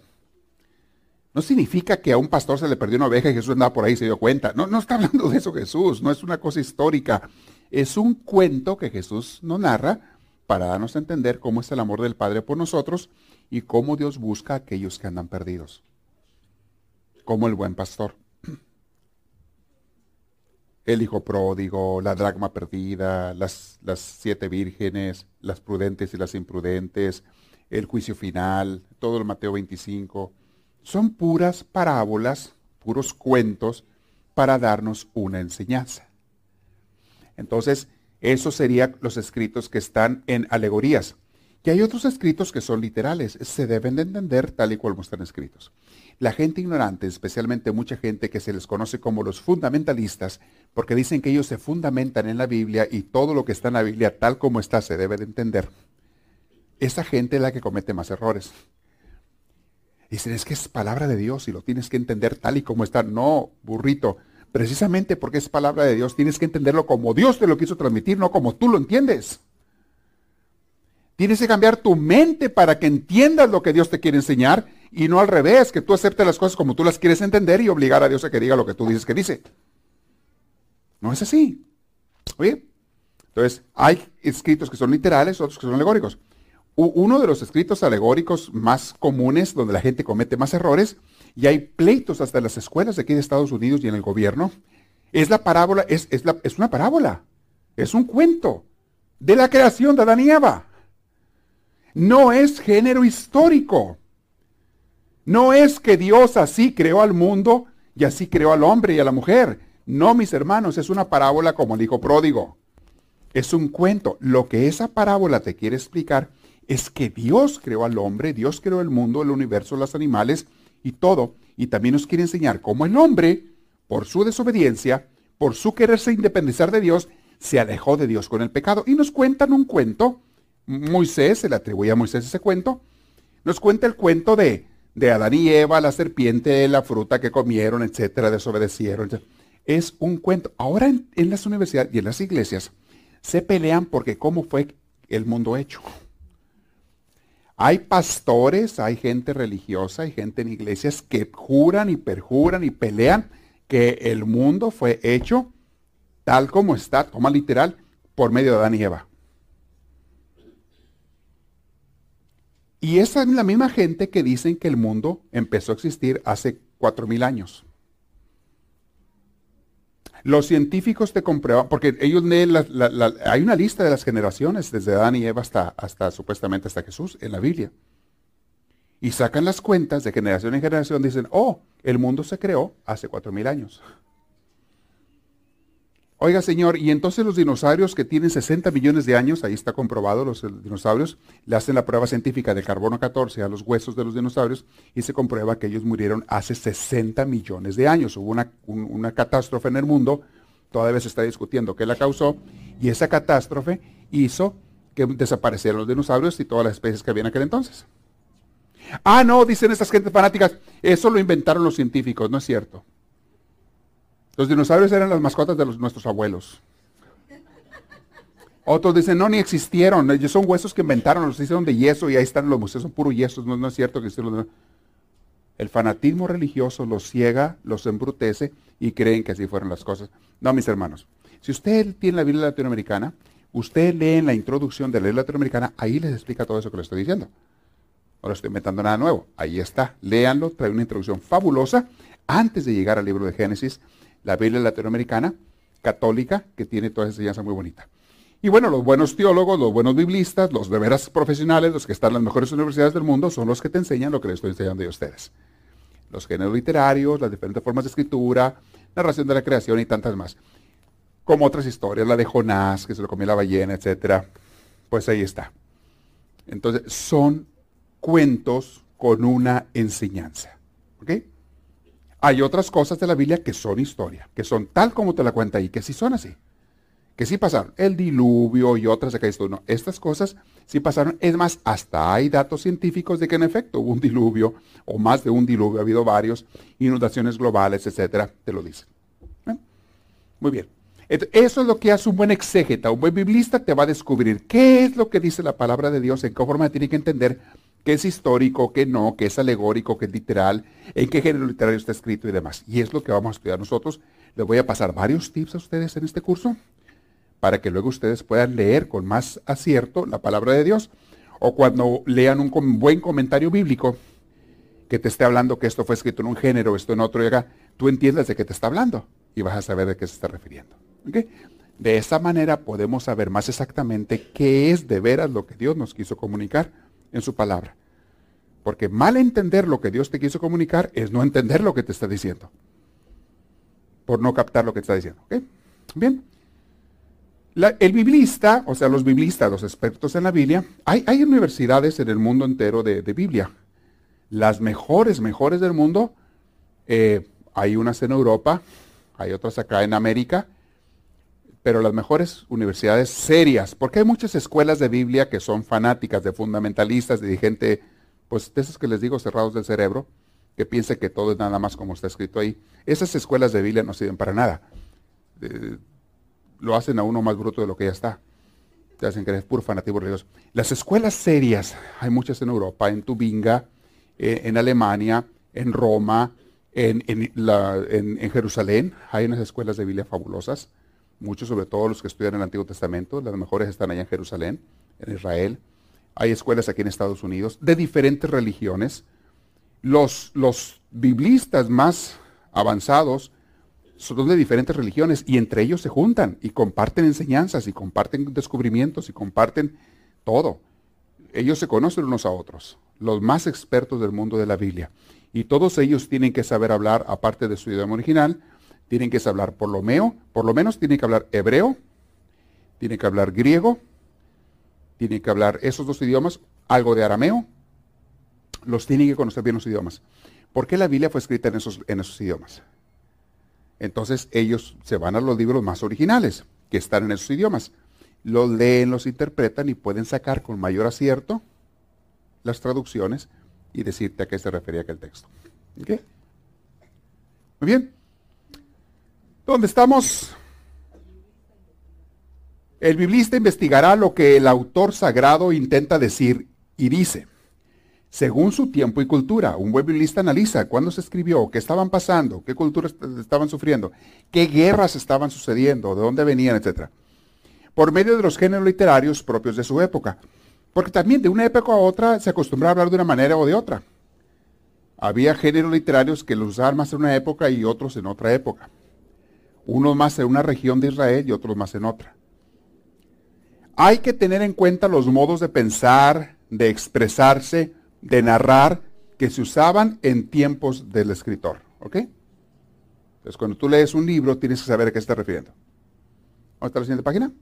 No significa que a un pastor se le perdió una oveja y Jesús andaba por ahí y se dio cuenta. No, no está hablando de eso Jesús, no es una cosa histórica. Es un cuento que Jesús nos narra para darnos a entender cómo es el amor del Padre por nosotros y cómo Dios busca a aquellos que andan perdidos. Como el buen pastor. [clears throat] El hijo pródigo, la dragma perdida, las, las siete vírgenes, las prudentes y las imprudentes, el juicio final, todo el Mateo 25. Son puras parábolas, puros cuentos para darnos una enseñanza. Entonces, esos serían los escritos que están en alegorías. Y hay otros escritos que son literales, se deben de entender tal y cual están escritos. La gente ignorante, especialmente mucha gente que se les conoce como los fundamentalistas, porque dicen que ellos se fundamentan en la Biblia y todo lo que está en la Biblia tal como está se debe de entender. Esa gente es la que comete más errores. Dicen, es que es palabra de Dios y lo tienes que entender tal y como está. No, burrito. Precisamente porque es palabra de Dios, tienes que entenderlo como Dios te lo quiso transmitir, no como tú lo entiendes. Tienes que cambiar tu mente para que entiendas lo que Dios te quiere enseñar y no al revés, que tú aceptes las cosas como tú las quieres entender y obligar a Dios a que diga lo que tú dices que dice. No es así. Oye, entonces hay escritos que son literales, otros que son alegóricos. Uno de los escritos alegóricos más comunes, donde la gente comete más errores, y hay pleitos hasta en las escuelas de aquí de Estados Unidos y en el gobierno, es la parábola, es, es, es una parábola, es un cuento de la creación de Adán y Eva. No es género histórico. No es que Dios así creó al mundo y así creó al hombre y a la mujer. No, mis hermanos, es una parábola como el hijo pródigo. Es un cuento. Lo que esa parábola te quiere explicar es que Dios creó al hombre, Dios creó el mundo, el universo, los animales, y todo. Y también nos quiere enseñar cómo el hombre, por su desobediencia, por su quererse independizar de Dios, se alejó de Dios con el pecado. Y nos cuentan un cuento, Moisés, se le atribuye a Moisés ese cuento, nos cuenta el cuento de, de Adán y Eva, la serpiente, la fruta que comieron, etcétera, desobedecieron. Es un cuento. Ahora en, en las universidades y en las iglesias se pelean porque cómo fue el mundo hecho. Hay pastores, hay gente religiosa, hay gente en iglesias que juran y perjuran y pelean que el mundo fue hecho tal como está, toma literal, por medio de Adán y Eva. Y esa es la misma gente que dicen que el mundo empezó a existir hace cuatro mil años. Los científicos te comprueban, porque ellos leen, hay una lista de las generaciones, desde Adán y Eva hasta, hasta supuestamente hasta Jesús en la Biblia. Y sacan las cuentas de generación en generación, dicen, oh, el mundo se creó hace cuatro mil años. Oiga, señor, y entonces los dinosaurios que tienen 60 millones de años, ahí está comprobado, los dinosaurios, le hacen la prueba científica del carbono 14 a los huesos de los dinosaurios y se comprueba que ellos murieron hace 60 millones de años. Hubo una, una catástrofe en el mundo, todavía se está discutiendo qué la causó, y esa catástrofe hizo que desaparecieran los dinosaurios y todas las especies que había en aquel entonces. Ah, no, dicen estas gentes fanáticas, eso lo inventaron los científicos, no es cierto. Los dinosaurios eran las mascotas de nuestros abuelos. Otros dicen, no, ni existieron. Ellos son huesos que inventaron, los hicieron de yeso y ahí están los museos, son puros yesos. No, es cierto que existieron. El fanatismo religioso los ciega, los embrutece y creen que así fueron las cosas. No, mis hermanos. Si usted tiene la Biblia latinoamericana, usted lee en la introducción de la Biblia latinoamericana, ahí les explica todo eso que le estoy diciendo. No le estoy inventando nada nuevo. Ahí está. Léanlo, trae una introducción fabulosa antes de llegar al libro de Génesis la Biblia latinoamericana, católica, que tiene toda esa enseñanza muy bonita. Y bueno, los buenos teólogos, los buenos biblistas, los de veras profesionales, los que están en las mejores universidades del mundo, son los que te enseñan lo que les estoy enseñando a ustedes. Los géneros literarios, las diferentes formas de escritura, narración de la creación y tantas más. Como otras historias, la de Jonás, que se lo comió la ballena, etc. Pues ahí está. Entonces, son cuentos con una enseñanza. ¿Ok? Hay otras cosas de la Biblia que son historia, que son tal como te la cuenta ahí, que sí son así. Que sí pasaron. El diluvio y otras de que. No, estas cosas sí pasaron. Es más, hasta hay datos científicos de que en efecto hubo un diluvio, o más de un diluvio, ha habido varios, inundaciones globales, etcétera, te lo dicen. Muy bien. Eso es lo que hace un buen exégeta, un buen biblista te va a descubrir qué es lo que dice la palabra de Dios, en qué forma tiene que entender qué es histórico, qué no, qué es alegórico, qué es literal, en qué género literario está escrito y demás. Y es lo que vamos a estudiar nosotros. Les voy a pasar varios tips a ustedes en este curso para que luego ustedes puedan leer con más acierto la palabra de Dios o cuando lean un buen comentario bíblico que te esté hablando que esto fue escrito en un género, esto en otro, y acá, tú entiendas de qué te está hablando y vas a saber de qué se está refiriendo. De esa manera podemos saber más exactamente qué es de veras lo que Dios nos quiso comunicar en su palabra. Porque mal entender lo que Dios te quiso comunicar es no entender lo que te está diciendo. Por no captar lo que te está diciendo. Bien. el biblista, o sea, los biblistas, los expertos en la Biblia, hay, hay universidades en el mundo entero de, Biblia. Las mejores, mejores del mundo, eh, hay unas en Europa, hay otras acá en América, pero las mejores universidades serias, porque hay muchas escuelas de Biblia que son fanáticas, de fundamentalistas, de gente, pues de esos que les digo cerrados del cerebro, que piensan que todo es nada más como está escrito ahí. Esas escuelas de Biblia no sirven para nada. lo hacen a uno más bruto de lo que ya está. Te hacen creer puro fanatismo religioso. Las escuelas serias, hay muchas en Europa, en Tubinga, eh, en Alemania, en Roma, en Jerusalén, hay unas escuelas de Biblia fabulosas muchos, sobre todo los que estudian el Antiguo Testamento, las mejores están allá en Jerusalén, en Israel. Hay escuelas aquí en Estados Unidos de diferentes religiones. Los, los biblistas más avanzados son de diferentes religiones y entre ellos se juntan y comparten enseñanzas y comparten descubrimientos y comparten todo. Ellos se conocen unos a otros, los más expertos del mundo de la Biblia. Y todos ellos tienen que saber hablar, aparte de su idioma original, tienen que hablar por lo, por lo menos tienen que hablar hebreo, tienen que hablar griego, tienen que hablar esos dos idiomas, algo de arameo, los tienen que conocer bien los idiomas. ¿Por qué la Biblia fue escrita en esos, en esos idiomas? Entonces ellos se van a los libros más originales, que están en esos idiomas. Los leen, los interpretan y pueden sacar con mayor acierto las traducciones y decirte a qué se refería aquel texto. Muy bien. ¿Dónde estamos? El biblista investigará lo que el autor sagrado intenta decir y dice. Según su tiempo y cultura, un buen biblista analiza cuándo se escribió, qué estaban pasando, qué culturas estaban sufriendo, qué guerras estaban sucediendo, de dónde venían, etc. Por medio de los géneros literarios propios de su época. Porque también de una época a otra se acostumbraba a hablar de una manera o de otra. Había géneros literarios que los usaban más en una época y otros en otra época. Unos más en una región de Israel y otros más en otra. Hay que tener en cuenta los modos de pensar, de expresarse, de narrar que se usaban en tiempos del escritor. ¿Ok? Entonces, cuando tú lees un libro, tienes que saber a qué está refiriendo. ¿Dónde está la siguiente página?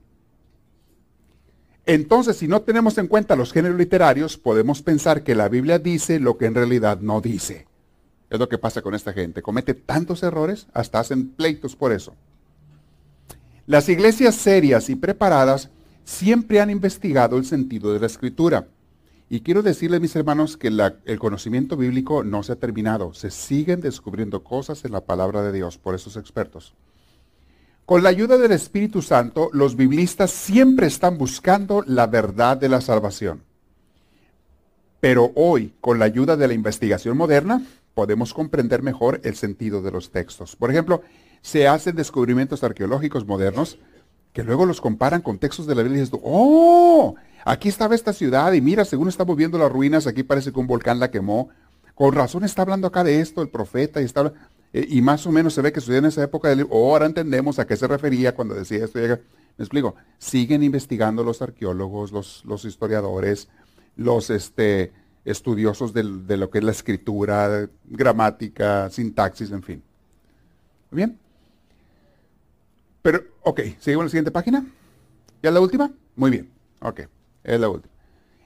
Entonces, si no tenemos en cuenta los géneros literarios, podemos pensar que la Biblia dice lo que en realidad no dice. Es lo que pasa con esta gente. Comete tantos errores, hasta hacen pleitos por eso. Las iglesias serias y preparadas siempre han investigado el sentido de la escritura. Y quiero decirles, mis hermanos, que el conocimiento bíblico no se ha terminado. Se siguen descubriendo cosas en la palabra de Dios por esos expertos. Con la ayuda del Espíritu Santo, los biblistas siempre están buscando la verdad de la salvación. Pero hoy, con la ayuda de la investigación moderna, podemos comprender mejor el sentido de los textos. Por ejemplo, se hacen descubrimientos arqueológicos modernos que luego los comparan con textos de la Biblia y dices, ¡oh! Aquí estaba esta ciudad y mira, según estamos viendo las ruinas, aquí parece que un volcán la quemó. Con razón está hablando acá de esto el profeta y está eh, y más o menos se ve que sucedió en esa época del oh, ahora entendemos a qué se refería cuando decía esto. Me explico. Siguen investigando los arqueólogos, los, los historiadores, los este, estudiosos de lo que es la escritura, gramática, sintaxis, en fin. ¿Muy bien? Pero, ok, ¿seguimos en la siguiente página? ¿Ya la última? Muy bien, ok, es la última.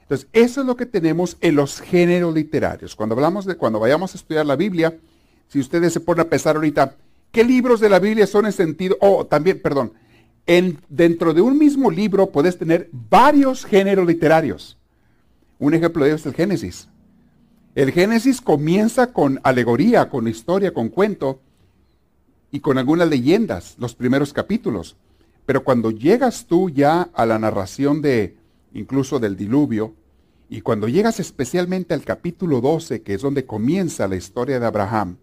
Entonces, eso es lo que tenemos en los géneros literarios. Cuando hablamos de, cuando vayamos a estudiar la Biblia, si ustedes se ponen a pensar ahorita, ¿qué libros de la Biblia son en sentido? Oh, también, perdón, en, dentro de un mismo libro puedes tener varios géneros literarios. Un ejemplo de ello es el Génesis. El Génesis comienza con alegoría, con historia, con cuento y con algunas leyendas, los primeros capítulos. Pero cuando llegas tú ya a la narración de incluso del diluvio, y cuando llegas especialmente al capítulo 12, que es donde comienza la historia de Abraham,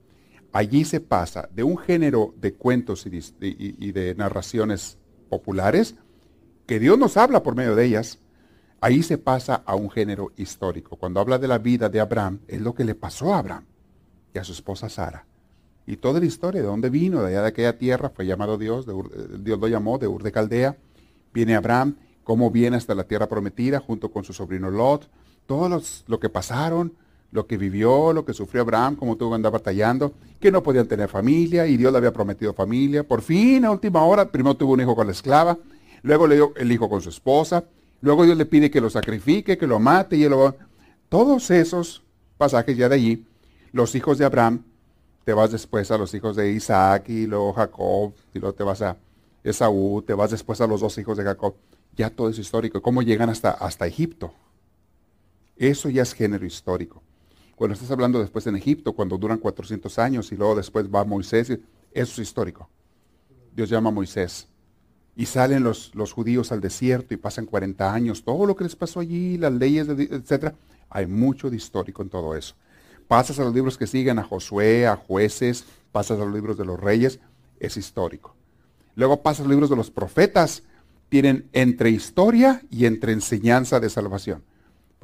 allí se pasa de un género de cuentos y de, narraciones populares, que Dios nos habla por medio de ellas, ahí se pasa a un género histórico. Cuando habla de la vida de Abraham, es lo que le pasó a Abraham y a su esposa Sara. Y toda la historia, de dónde vino, de allá de aquella tierra, fue llamado Dios, Dios lo llamó de Ur de Caldea, viene Abraham, cómo viene hasta la tierra prometida junto con su sobrino Lot, todo lo que pasaron, lo que vivió, lo que sufrió Abraham, cómo tuvo que andar batallando, que no podían tener familia y Dios le había prometido familia. Por fin, a última hora, primero tuvo un hijo con la esclava, luego le dio el hijo con su esposa, luego Dios le pide que lo sacrifique, que lo mate y él lo... Todos esos pasajes ya de allí, los hijos de Abraham, te vas después a los hijos de Isaac y luego Jacob, y luego te vas a Esaú, te vas después a los dos hijos de Jacob. Ya todo es histórico. ¿Cómo llegan hasta, hasta Egipto? Eso ya es género histórico. Cuando estás hablando después en Egipto, cuando duran 400 años y luego después va Moisés, eso es histórico. Dios llama a Moisés. Y salen los, los judíos al desierto y pasan 40 años, todo lo que les pasó allí, las leyes, etc. Hay mucho de histórico en todo eso. Pasas a los libros que siguen, a Josué, a jueces, pasas a los libros de los reyes, es histórico. Luego pasas a los libros de los profetas, tienen entre historia y entre enseñanza de salvación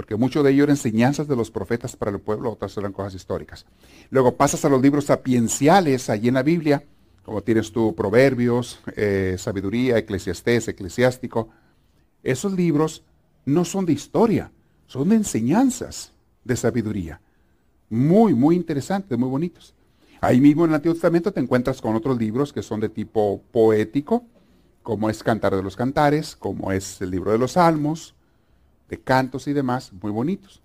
porque mucho de ello eran enseñanzas de los profetas para el pueblo, otras eran cosas históricas. Luego pasas a los libros sapienciales allí en la Biblia, como tienes tú Proverbios, eh, Sabiduría, Eclesiastés, Eclesiástico. Esos libros no son de historia, son de enseñanzas de sabiduría. Muy, muy interesantes, muy bonitos. Ahí mismo en el Antiguo Testamento te encuentras con otros libros que son de tipo poético, como es Cantar de los Cantares, como es el libro de los Salmos, de cantos y demás muy bonitos.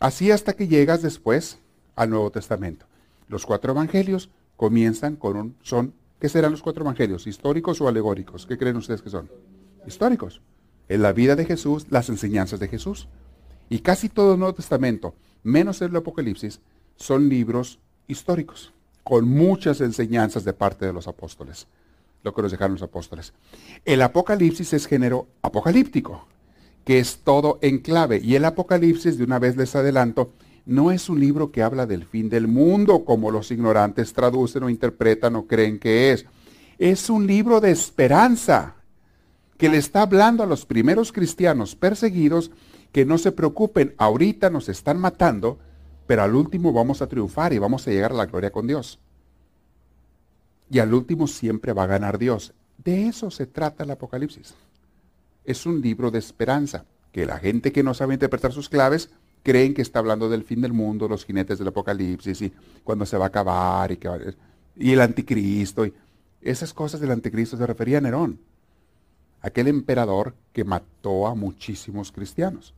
Así hasta que llegas después al Nuevo Testamento. Los cuatro evangelios comienzan con un, son ¿Qué serán los cuatro evangelios? ¿Históricos o alegóricos? ¿Qué creen ustedes que son? Históricos. En la vida de Jesús, las enseñanzas de Jesús. Y casi todo el Nuevo Testamento, menos el Apocalipsis, son libros históricos, con muchas enseñanzas de parte de los apóstoles, lo que nos dejaron los apóstoles. El Apocalipsis es género apocalíptico, que es todo en clave. Y el Apocalipsis, de una vez les adelanto, no es un libro que habla del fin del mundo, como los ignorantes traducen o interpretan o creen que es. Es un libro de esperanza, que le está hablando a los primeros cristianos perseguidos que no se preocupen, ahorita nos están matando, pero al último vamos a triunfar y vamos a llegar a la gloria con Dios. Y al último siempre va a ganar Dios. De eso se trata el Apocalipsis. Es un libro de esperanza, que la gente que no sabe interpretar sus claves creen que está hablando del fin del mundo, los jinetes del Apocalipsis y cuando se va a acabar y, y el anticristo. Y esas cosas del anticristo se refería a Nerón, aquel emperador que mató a muchísimos cristianos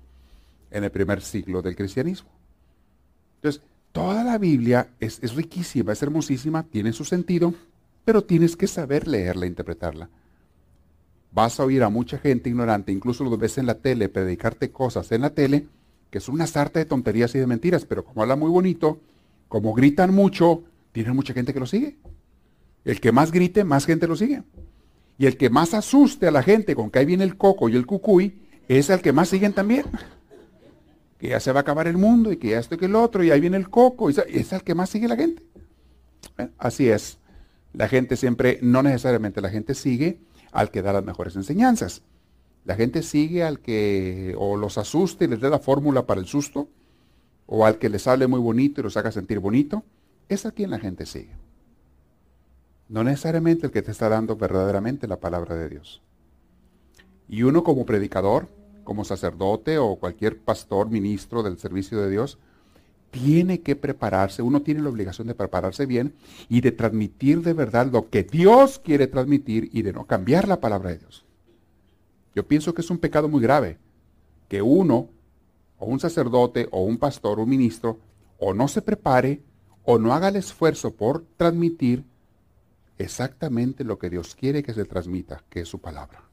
en el primer siglo del cristianismo. Entonces, toda la Biblia es, es riquísima, es hermosísima, tiene su sentido, pero tienes que saber leerla e interpretarla. Vas a oír a mucha gente ignorante, incluso lo ves en la tele, predicarte cosas en la tele, que es una sarta de tonterías y de mentiras, pero como habla muy bonito, como gritan mucho, tiene mucha gente que lo sigue. El que más grite, más gente lo sigue. Y el que más asuste a la gente con que ahí viene el coco y el cucuy, es el que más siguen también [laughs] que ya se va a acabar el mundo y que ya esto y que el otro, y ahí viene el coco, y es el que más sigue la gente. así es. La gente siempre, no necesariamente la gente sigue al que da las mejores enseñanzas. La gente sigue al que o los asuste y les dé la fórmula para el susto, o al que les hable muy bonito y los haga sentir bonito. Es a quien la gente sigue. No necesariamente el que te está dando verdaderamente la palabra de Dios. Y uno como predicador, como sacerdote o cualquier pastor, ministro del servicio de Dios, tiene que prepararse, uno tiene la obligación de prepararse bien y de transmitir de verdad lo que Dios quiere transmitir y de no cambiar la palabra de Dios. Yo pienso que es un pecado muy grave que uno, o un sacerdote, o un pastor, o un ministro, o no se prepare, o no haga el esfuerzo por transmitir exactamente lo que Dios quiere que se transmita, que es su palabra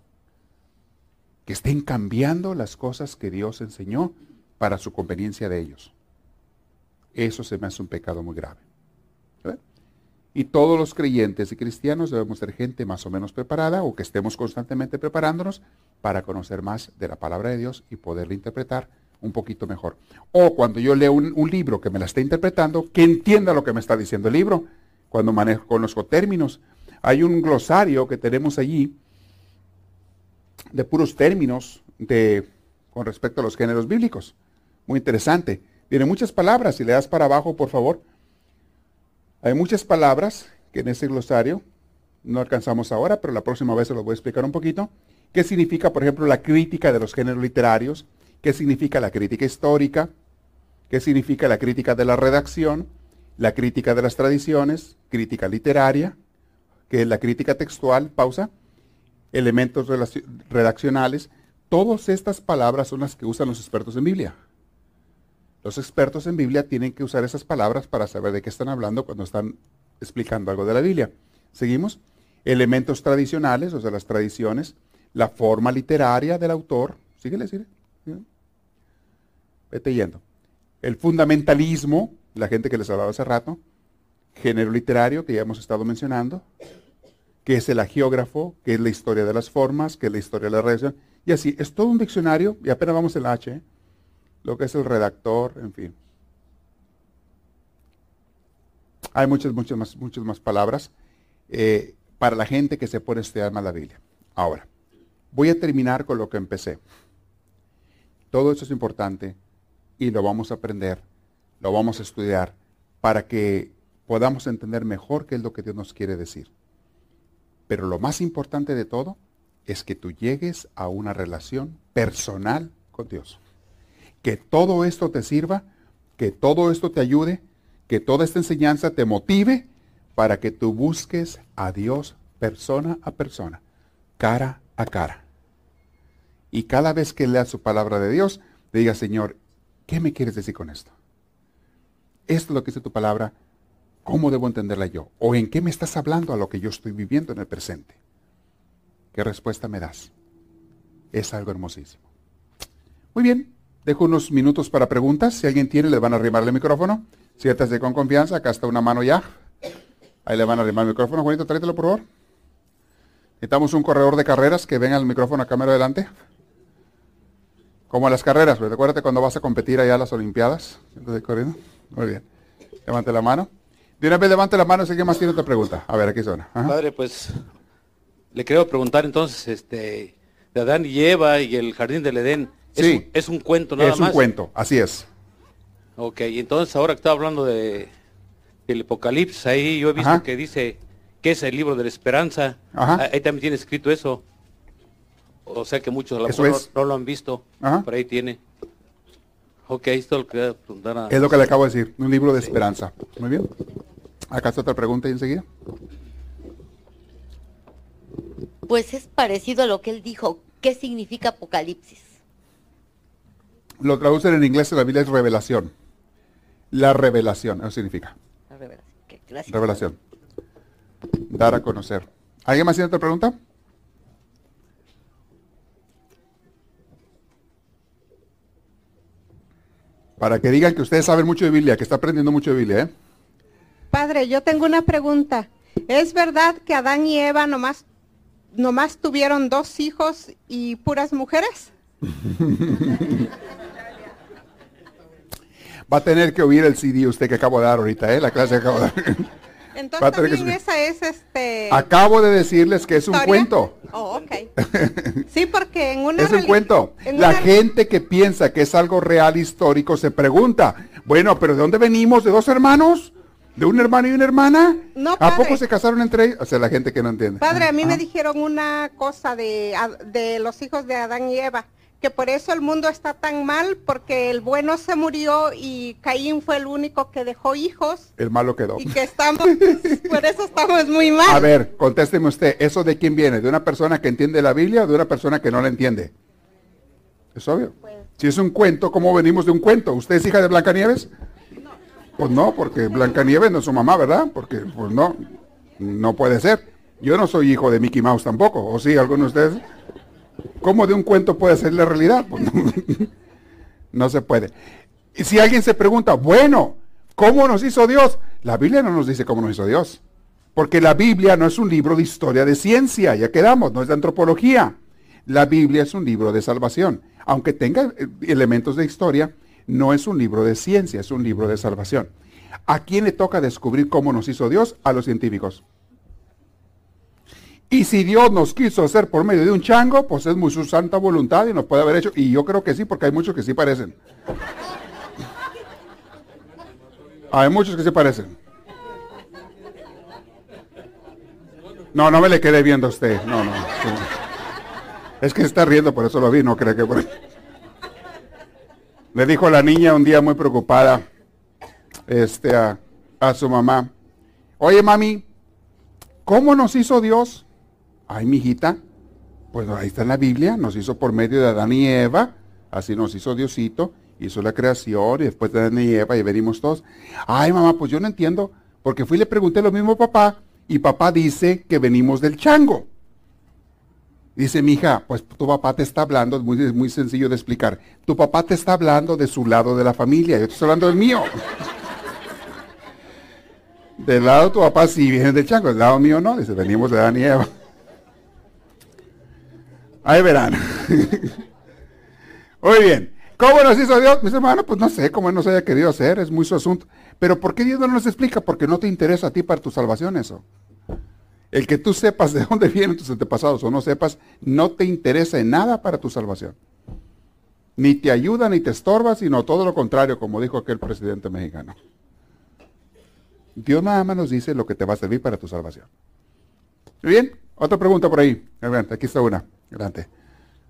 que estén cambiando las cosas que Dios enseñó para su conveniencia de ellos. Eso se me hace un pecado muy grave. Y todos los creyentes y cristianos debemos ser gente más o menos preparada o que estemos constantemente preparándonos para conocer más de la palabra de Dios y poderla interpretar un poquito mejor. O cuando yo leo un, libro que me la esté interpretando, que entienda lo que me está diciendo el libro. Cuando manejo, conozco términos. Hay un glosario que tenemos allí de puros términos de, con respecto a los géneros bíblicos. Muy interesante. Tiene muchas palabras, si le das para abajo, por favor. Hay muchas palabras que en ese glosario no alcanzamos ahora, pero la próxima vez se los voy a explicar un poquito. ¿Qué significa, por ejemplo, la crítica de los géneros literarios? ¿Qué significa la crítica histórica? ¿Qué significa la crítica de la redacción? La crítica de las tradiciones, crítica literaria, que es la crítica textual, pausa, elementos redaccionales. Todas estas palabras son las que usan los expertos en Biblia. Los expertos en Biblia tienen que usar esas palabras para saber de qué están hablando cuando están explicando algo de la Biblia. Seguimos. Elementos tradicionales, o sea, las tradiciones, la forma literaria del autor. Síguele, síguele. Vete yendo. El fundamentalismo, la gente que les hablaba hace rato. Género literario, que ya hemos estado mencionando que es el agiógrafo, que es la historia de las formas, que es la historia de la redacción. Y así, es todo un diccionario, y apenas vamos el H, ¿eh? Lo que es el redactor, en fin. Hay muchas, muchas más, muchas más palabras eh, para la gente que se pone estudiar más la Biblia. Ahora, voy a terminar con lo que empecé. Todo eso es importante y lo vamos a aprender, lo vamos a estudiar para que podamos entender mejor qué es lo que Dios nos quiere decir. Pero lo más importante de todo es que tú llegues a una relación personal con Dios. Que todo esto te sirva, que todo esto te ayude, que toda esta enseñanza te motive para que tú busques a Dios persona a persona, cara a cara. Y cada vez que leas su palabra de Dios, diga, Señor, ¿qué me quieres decir con esto? Esto es lo que dice tu palabra, ¿Cómo debo entenderla yo? ¿O en qué me estás hablando a lo que yo estoy viviendo en el presente? ¿Qué respuesta me das? Es algo hermosísimo. Muy bien, dejo unos minutos para preguntas. Si alguien tiene, le van a arrimar el micrófono. Siéntase con confianza, acá está una mano ya. Ahí le van a arrimar el micrófono. Juanito, tráetelo por favor. Necesitamos un corredor de carreras que venga al micrófono a cámara adelante. Como las carreras, pues, acuérdate cuando vas a competir allá a las Olimpiadas. corriendo. Muy bien. Levante la mano. De una vez levante la mano, si alguien más tiene otra pregunta. A ver, aquí suena. Padre, pues le quiero preguntar entonces, este, de Adán y Eva y el jardín del Edén. ¿Es, Sí. un, es un cuento nada es más? un cuento, así es. Ok, y entonces ahora que está hablando de, del Apocalipsis, ahí yo he visto Ajá. que dice que es el libro de la esperanza. Ajá. Ah, Ahí también tiene escrito eso. O sea que muchos a lo mejor es. no, no lo han visto. Ajá. Por ahí tiene. Ok, esto es lo que preguntar a... Es lo que le acabo de decir, un libro de esperanza. Muy bien. Acá está otra pregunta y enseguida. Pues es parecido a lo que él dijo. ¿Qué significa Apocalipsis? Lo traducen en inglés en la Biblia es revelación. La revelación, eso significa. La revelación. Gracias. Revelación. Dar a conocer. ¿Alguien más tiene otra pregunta? Para que digan que ustedes saben mucho de Biblia, que está aprendiendo mucho de Biblia, ¿eh? Padre, yo tengo una pregunta. ¿Es verdad que Adán y Eva nomás, nomás tuvieron dos hijos y puras mujeres? [laughs] Va a tener que oír el CD usted que acabo de dar ahorita, ¿eh? La clase que acabo de dar. [laughs] Va Entonces a tener también esa es este... Acabo de decirles que es un cuento. Oh, ok. [laughs] Sí, porque en una... Es un cuento. en La una- gente que piensa que es algo real histórico se pregunta, bueno, pero ¿de dónde venimos? ¿De dos hermanos? ¿De un hermano y una hermana? No, ¿A padre. poco se casaron entre ellos? O sea, la gente que no entiende. Padre, a mí me dijeron una cosa de, de los hijos de Adán y Eva, que por eso el mundo está tan mal, porque el bueno se murió y Caín fue el único que dejó hijos El malo quedó. y que estamos, [laughs] por eso estamos muy mal. A ver, contésteme usted, ¿eso de quién viene? ¿De una persona que entiende la Biblia o de una persona que no la entiende? Es obvio. Si es un cuento, ¿cómo venimos de un cuento? ¿Usted es hija de Blancanieves? Pues no, porque Blancanieves no es su mamá, ¿verdad? Porque, pues no, no puede ser. Yo no soy hijo de Mickey Mouse tampoco, ¿o sí, alguno de ustedes? ¿Cómo de un cuento puede ser la realidad? Pues no, [laughs] no se puede. Y si alguien se pregunta, bueno, ¿cómo nos hizo Dios? La Biblia no nos dice cómo nos hizo Dios. Porque la Biblia no es un libro de historia de ciencia, ya quedamos, no es de antropología. La Biblia es un libro de salvación. Aunque tenga eh, elementos de historia, no es un libro de ciencia, es un libro de salvación. ¿A quién le toca descubrir cómo nos hizo Dios? A los científicos. Y si Dios nos quiso hacer por medio de un chango, pues es muy su santa voluntad y nos puede haber hecho. Y yo creo que sí, porque hay muchos que sí parecen. Hay muchos que sí parecen. No, no me le quedé viendo a usted. No, no. Es que está riendo, por eso lo vi, no creo que. Le dijo la niña un día muy preocupada este, a su mamá, oye mami, ¿cómo nos hizo Dios? Ay, mijita, pues ahí está en la Biblia, nos hizo por medio de Adán y Eva, así nos hizo Diosito, hizo la creación y después de Adán y Eva y venimos todos. Ay, mamá, pues yo no entiendo, porque fui y le pregunté lo mismo a papá y papá dice que venimos del chango. Dice mi hija, pues tu papá te está hablando, es muy, es muy sencillo de explicar. Tu papá te está hablando de su lado de la familia, yo estoy hablando del mío. [laughs] Del lado de tu papá sí viene del chango, del lado mío no, dice, venimos de Adán y Eva. Ahí verán. Muy bien. ¿Cómo nos hizo Dios? Mis hermanos, pues no sé cómo nos haya querido hacer, es muy su asunto. Pero ¿por qué Dios no nos explica? Porque no te interesa a ti para tu salvación eso. El que tú sepas de dónde vienen tus antepasados o no sepas, no te interesa en nada para tu salvación. Ni te ayuda ni te estorba, sino todo lo contrario, como dijo aquel presidente mexicano. Dios nada más nos dice lo que te va a servir para tu salvación. Muy bien, otra pregunta por ahí. Aquí está una. Adelante.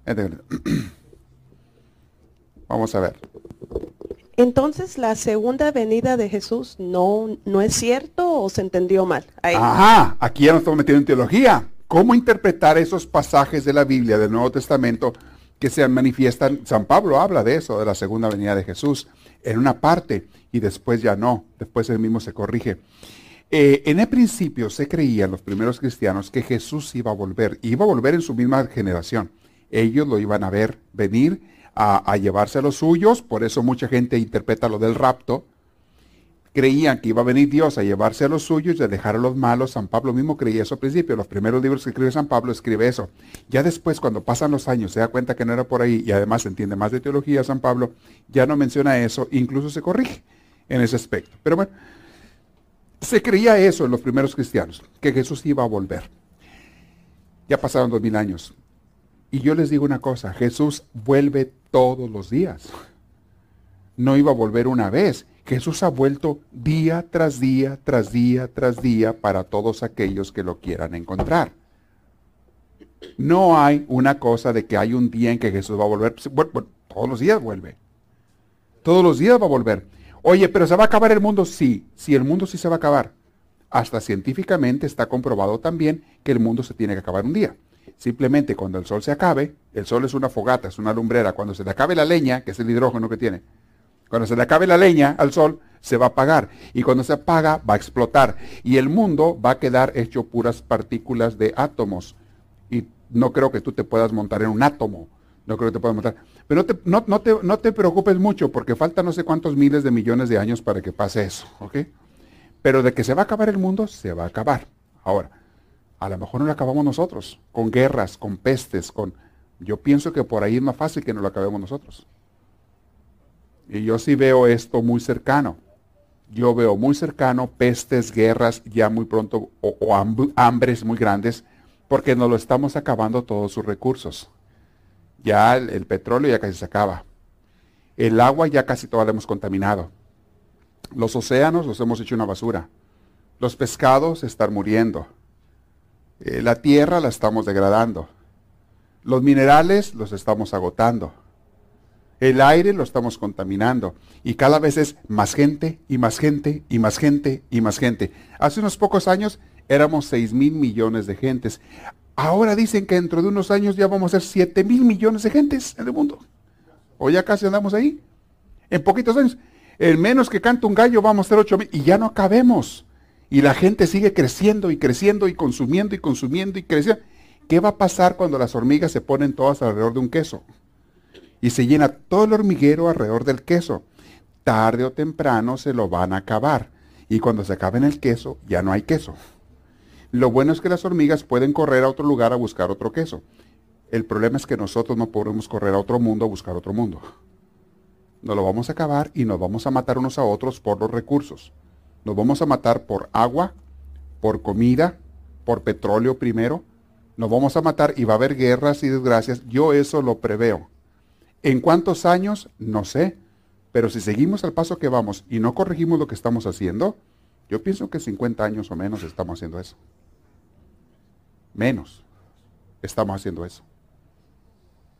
Adelante. [clears throat] Vamos a ver. Entonces, la segunda venida de Jesús no, no es cierto o se entendió mal. Ahí. Ajá, aquí ya nos estamos metiendo en teología. ¿Cómo interpretar esos pasajes de la Biblia, del Nuevo Testamento, que se manifiestan? San Pablo habla de eso, de la segunda venida de Jesús, en una parte, y después ya no, después él mismo se corrige. Eh, en el principio se creía, los primeros cristianos, que Jesús iba a volver, iba a volver en su misma generación. Ellos lo iban a ver venir a, a llevarse a los suyos, por eso mucha gente interpreta lo del rapto, creían que iba a venir Dios a llevarse a los suyos y a dejar a los malos. San Pablo mismo creía eso al principio. Los primeros libros que escribe San Pablo escribe eso. Ya después, cuando pasan los años, se da cuenta que no era por ahí y además entiende más de teología San Pablo, ya no menciona eso, incluso se corrige en ese aspecto. Pero bueno, se creía eso en los primeros cristianos, que Jesús iba a volver. Ya pasaron dos mil años. Y yo les digo una cosa, Jesús vuelve todos los días. No iba a volver una vez, Jesús ha vuelto día tras día, tras día, tras día para todos aquellos que lo quieran encontrar. No hay una cosa de que hay un día en que Jesús va a volver. todos los días vuelve. Todos los días va a volver. Oye, pero ¿se va a acabar el mundo? Sí, sí, el mundo sí se va a acabar. Hasta científicamente está comprobado también que el mundo se tiene que acabar un día. Simplemente cuando el sol se acabe, el sol es una fogata, es una lumbrera, cuando se le acabe la leña, que es el hidrógeno que tiene, cuando se le acabe la leña al sol, se va a apagar. Y cuando se apaga, va a explotar. Y el mundo va a quedar hecho puras partículas de átomos. Y no creo que tú te puedas montar en un átomo. No creo que te puedas montar. Pero no te, no, te, preocupes mucho porque falta no sé cuántos miles de millones de años para que pase eso. ¿Ok? Pero de que se va a acabar el mundo, se va a acabar. Ahora, a lo mejor no lo acabamos nosotros. Con guerras, con pestes, con... Yo pienso que por ahí es más fácil que no lo acabemos nosotros. Y yo sí veo esto muy cercano. Yo veo muy cercano pestes, guerras ya muy pronto o, hambres muy grandes porque nos lo estamos acabando todos sus recursos. Ya el, petróleo ya casi se acaba. El agua ya casi todo lo hemos contaminado. Los océanos los hemos hecho una basura. Los pescados están muriendo. Eh, la tierra la estamos degradando. Los minerales los estamos agotando. El aire lo estamos contaminando y cada vez es más gente y más gente y más gente y más gente. Hace unos pocos años éramos 6 mil millones de gentes. Ahora dicen que dentro de unos años ya vamos a ser 7 mil millones de gentes en el mundo. O ya casi andamos ahí. En poquitos años. En menos que canta un gallo vamos a ser 8 mil. Y ya no cabemos. Y la gente sigue creciendo y creciendo y consumiendo y consumiendo y creciendo. ¿Qué va a pasar cuando las hormigas se ponen todas alrededor de un queso? y se llena todo el hormiguero alrededor del queso. Tarde o temprano se lo van a acabar. Y cuando se acabe el queso, ya no hay queso. Lo bueno es que las hormigas pueden correr a otro lugar a buscar otro queso. El problema es que nosotros no podemos correr a otro mundo a buscar otro mundo. Nos lo vamos a acabar y nos vamos a matar unos a otros por los recursos. Nos vamos a matar por agua, por comida, por petróleo primero. Nos vamos a matar y va a haber guerras y desgracias. Yo eso lo preveo. ¿En cuántos años? No sé. Pero si seguimos al paso que vamos y no corregimos lo que estamos haciendo, yo pienso que 50 años o menos estamos haciendo eso. Menos estamos haciendo eso.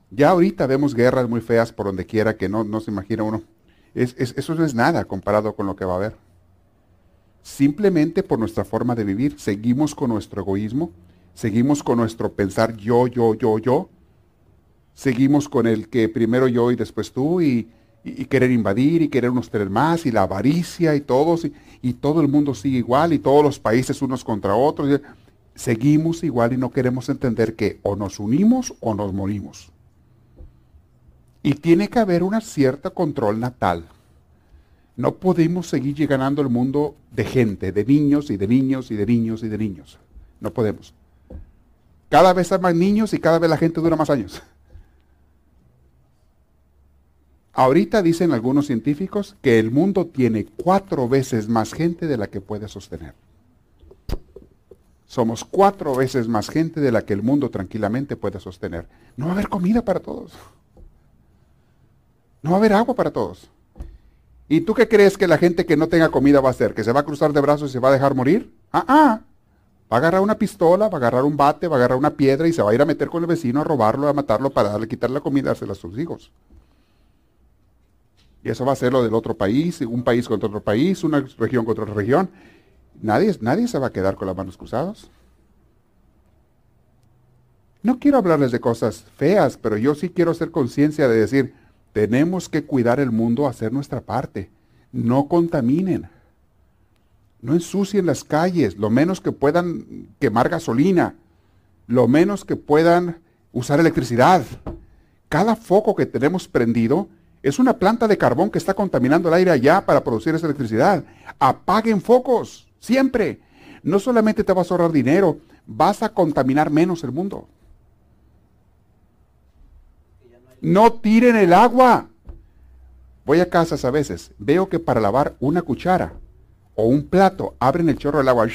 Ya ahorita vemos guerras muy feas por donde quiera que no, no se imagina uno. eso no es nada comparado con lo que va a haber. Simplemente por nuestra forma de vivir, seguimos con nuestro egoísmo, seguimos con nuestro pensar yo, yo, yo, yo, seguimos con el que primero yo y después tú y, querer invadir y querer unos tener más y la avaricia y todos y, todo el mundo sigue igual y todos los países unos contra otros. Seguimos igual y no queremos entender que o nos unimos o nos morimos. Y tiene que haber una cierta control natal. No podemos seguir llegando al mundo de gente, de niños y de niños y de niños y de niños. No podemos. Cada vez hay más niños y cada vez la gente dura más años. Ahorita dicen algunos científicos que el mundo tiene cuatro veces más gente de la que puede sostener. Somos cuatro veces más gente de la que el mundo tranquilamente puede sostener. No va a haber comida para todos. No va a haber agua para todos. ¿Y tú qué crees que la gente que no tenga comida va a hacer? ¿Que se va a cruzar de brazos y se va a dejar morir? Ah, ah. Va a agarrar una pistola, va a agarrar un bate, va a agarrar una piedra y se va a ir a meter con el vecino a robarlo, a matarlo para darle, quitarle la comida, dársela a sus hijos. Y eso va a ser lo del otro país, un país contra otro país, una región contra otra región. Nadie, se va a quedar con las manos cruzadas. No quiero hablarles de cosas feas, pero yo sí quiero hacer conciencia de decir, tenemos que cuidar el mundo, hacer nuestra parte. No contaminen. No ensucien las calles, lo menos que puedan quemar gasolina, lo menos que puedan usar electricidad. Cada foco que tenemos prendido es una planta de carbón que está contaminando el aire allá para producir esa electricidad. Apaguen focos, siempre. No solamente te vas a ahorrar dinero, vas a contaminar menos el mundo. No tiren el agua. Voy a casas a veces, veo que para lavar una cuchara o un plato abren el chorro del agua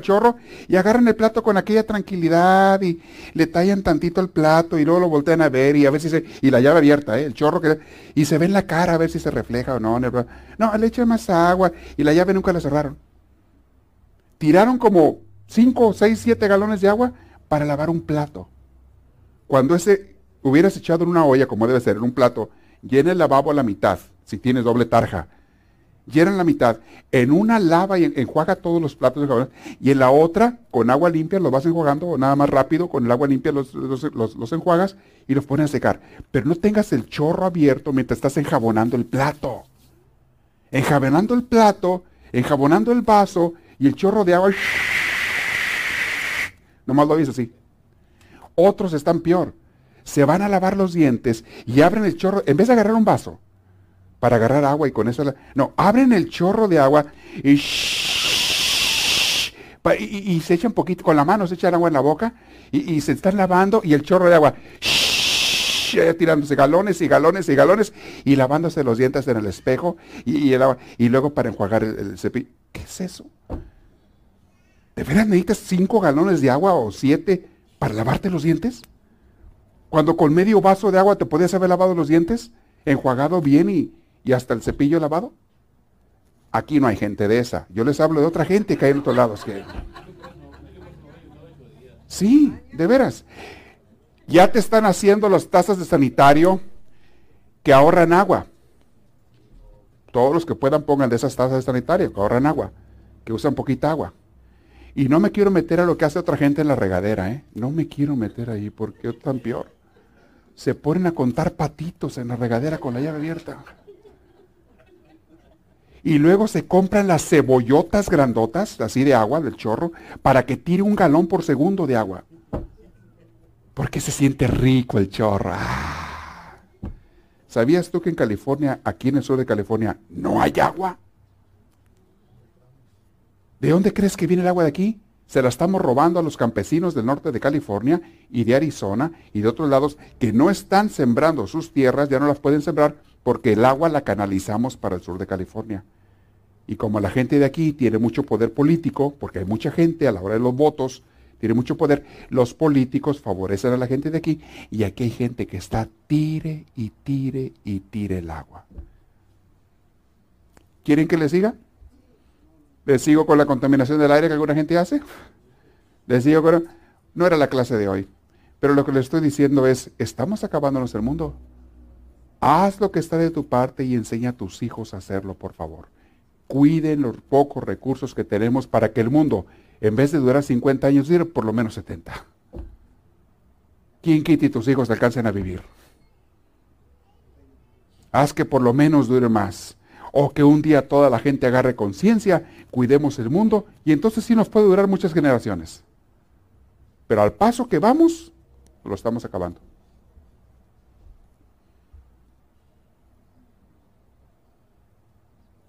chorro y agarran el plato con aquella tranquilidad y le tallan tantito el plato y luego lo voltean a ver y a ver si se, y la llave abierta, ¿eh? el chorro que, y se ve en la cara a ver si se refleja o no. No, le echan más agua y la llave nunca la cerraron. Tiraron como 5, 6, 7 galones de agua para lavar un plato. Cuando ese hubieras echado en una olla, como debe ser, en un plato, llena el lavabo a la mitad, si tienes doble tarja, llenan la mitad, en una lava y enjuaga todos los platos de y en la otra, con agua limpia, los vas enjuagando, o nada más rápido, con el agua limpia los, los, enjuagas y los pones a secar. Pero no tengas el chorro abierto mientras estás enjabonando el plato. Enjabonando el plato, enjabonando el vaso, y el chorro de agua, nomás lo ves así. Otros están peor. Se van a lavar los dientes y abren el chorro, en vez de agarrar un vaso, para agarrar agua y con eso... No, abren el chorro de agua y, y, se echan poquito, con la mano se echan agua en la boca y, se están lavando y el chorro de agua tirándose galones y galones y galones y lavándose los dientes en el espejo y, el agua, y luego para enjuagar el, cepillo. ¿Qué es eso? ¿De veras necesitas cinco galones de agua o siete para lavarte los dientes? Cuando con medio vaso de agua te podías haber lavado los dientes, enjuagado bien y, y hasta el cepillo lavado. Aquí no hay gente de esa. Yo les hablo de otra gente que hay en otros lados. Que... Sí, de veras. Ya te están haciendo las tazas de sanitario que ahorran agua. Todos los que puedan pongan de esas tazas de sanitario que ahorran agua, que usan poquita agua. Y no me quiero meter a lo que hace otra gente en la regadera, ¿eh? No me quiero meter ahí porque es tan peor. Se ponen a contar patitos en la regadera con la llave abierta y luego se compran las cebollotas grandotas, así de agua, del chorro, para que tire un galón por segundo de agua. Porque se siente rico el chorro. Ah. ¿Sabías tú que en California, aquí en el sur de California, no hay agua? ¿De dónde crees que viene el agua de aquí? Se la estamos robando a los campesinos del norte de California y de Arizona y de otros lados que no están sembrando sus tierras, ya no las pueden sembrar porque el agua la canalizamos para el sur de California. Y como la gente de aquí tiene mucho poder político, porque hay mucha gente a la hora de los votos, tiene mucho poder, los políticos favorecen a la gente de aquí y aquí hay gente que está tire y tire y tire el agua. ¿Quieren que les siga? ¿Les sigo con la contaminación del aire que alguna gente hace? ¿Les sigo con... No era la clase de hoy, pero lo que les estoy diciendo es, estamos acabándonos el mundo. Haz lo que está de tu parte y enseña a tus hijos a hacerlo, por favor cuiden los pocos recursos que tenemos para que el mundo, en vez de durar 50 años, dure por lo menos 70. ¿Quién quita y tus hijos alcancen a vivir? Haz que por lo menos dure más. O que un día toda la gente agarre conciencia, cuidemos el mundo y entonces sí nos puede durar muchas generaciones. Pero al paso que vamos, lo estamos acabando.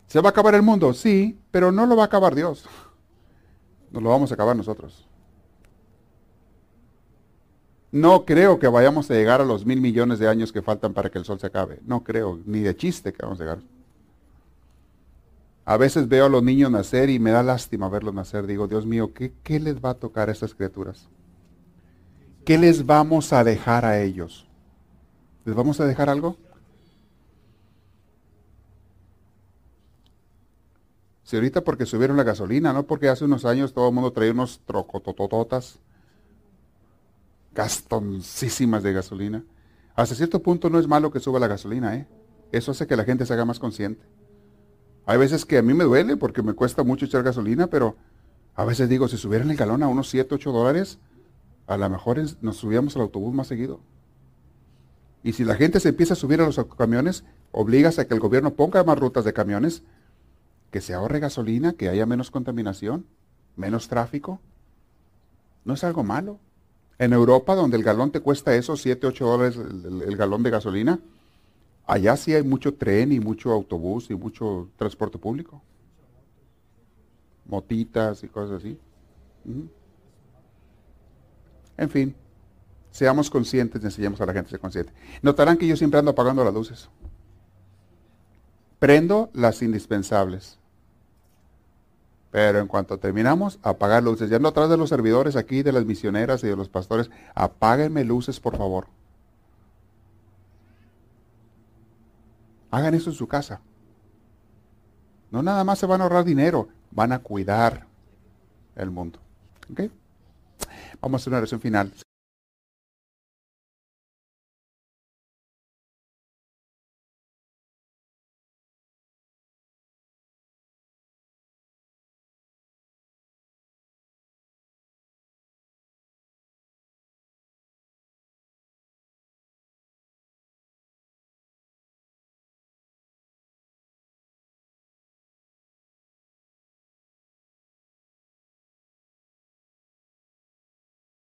¿Se va a acabar el mundo? Sí, pero no lo va a acabar Dios. Nos lo vamos a acabar nosotros. No creo que vayamos a llegar a los mil millones de años que faltan para que el sol se acabe. No creo, ni de chiste que vamos a llegar. A veces veo a los niños nacer y me da lástima verlos nacer. Digo, Dios mío, ¿qué, qué les va a tocar a estas criaturas? ¿Qué les vamos a dejar a ellos? ¿Les vamos a dejar algo? Si ahorita porque subieron la gasolina, no porque hace unos años todo el mundo traía unos trocototototas, gastoncísimas de gasolina. Hasta cierto punto no es malo que suba la gasolina, ¿eh? Eso hace que la gente se haga más consciente. Hay veces que a mí me duele porque me cuesta mucho echar gasolina, pero a veces digo, si subieran el galón a unos 7, 8 dólares, a lo mejor nos subíamos al autobús más seguido. Y si la gente se empieza a subir a los camiones, obligas a que el gobierno ponga más rutas de camiones que se ahorre gasolina, que haya menos contaminación, menos tráfico. No es algo malo. En Europa, donde el galón te cuesta eso, 7, 8 dólares el, el galón de gasolina, allá sí hay mucho tren y mucho autobús y mucho transporte público. Motitas y cosas así. En fin, seamos conscientes enseñemos a la gente a ser consciente. Notarán que yo siempre ando apagando las luces. Prendo las indispensables. Pero en cuanto terminamos, apagar luces. Ya no atrás de los servidores aquí, de las misioneras y de los pastores, apáguenme luces, por favor. Hagan eso en su casa. No nada más se van a ahorrar dinero, van a cuidar el mundo. ¿Ok? Vamos a hacer una oración final.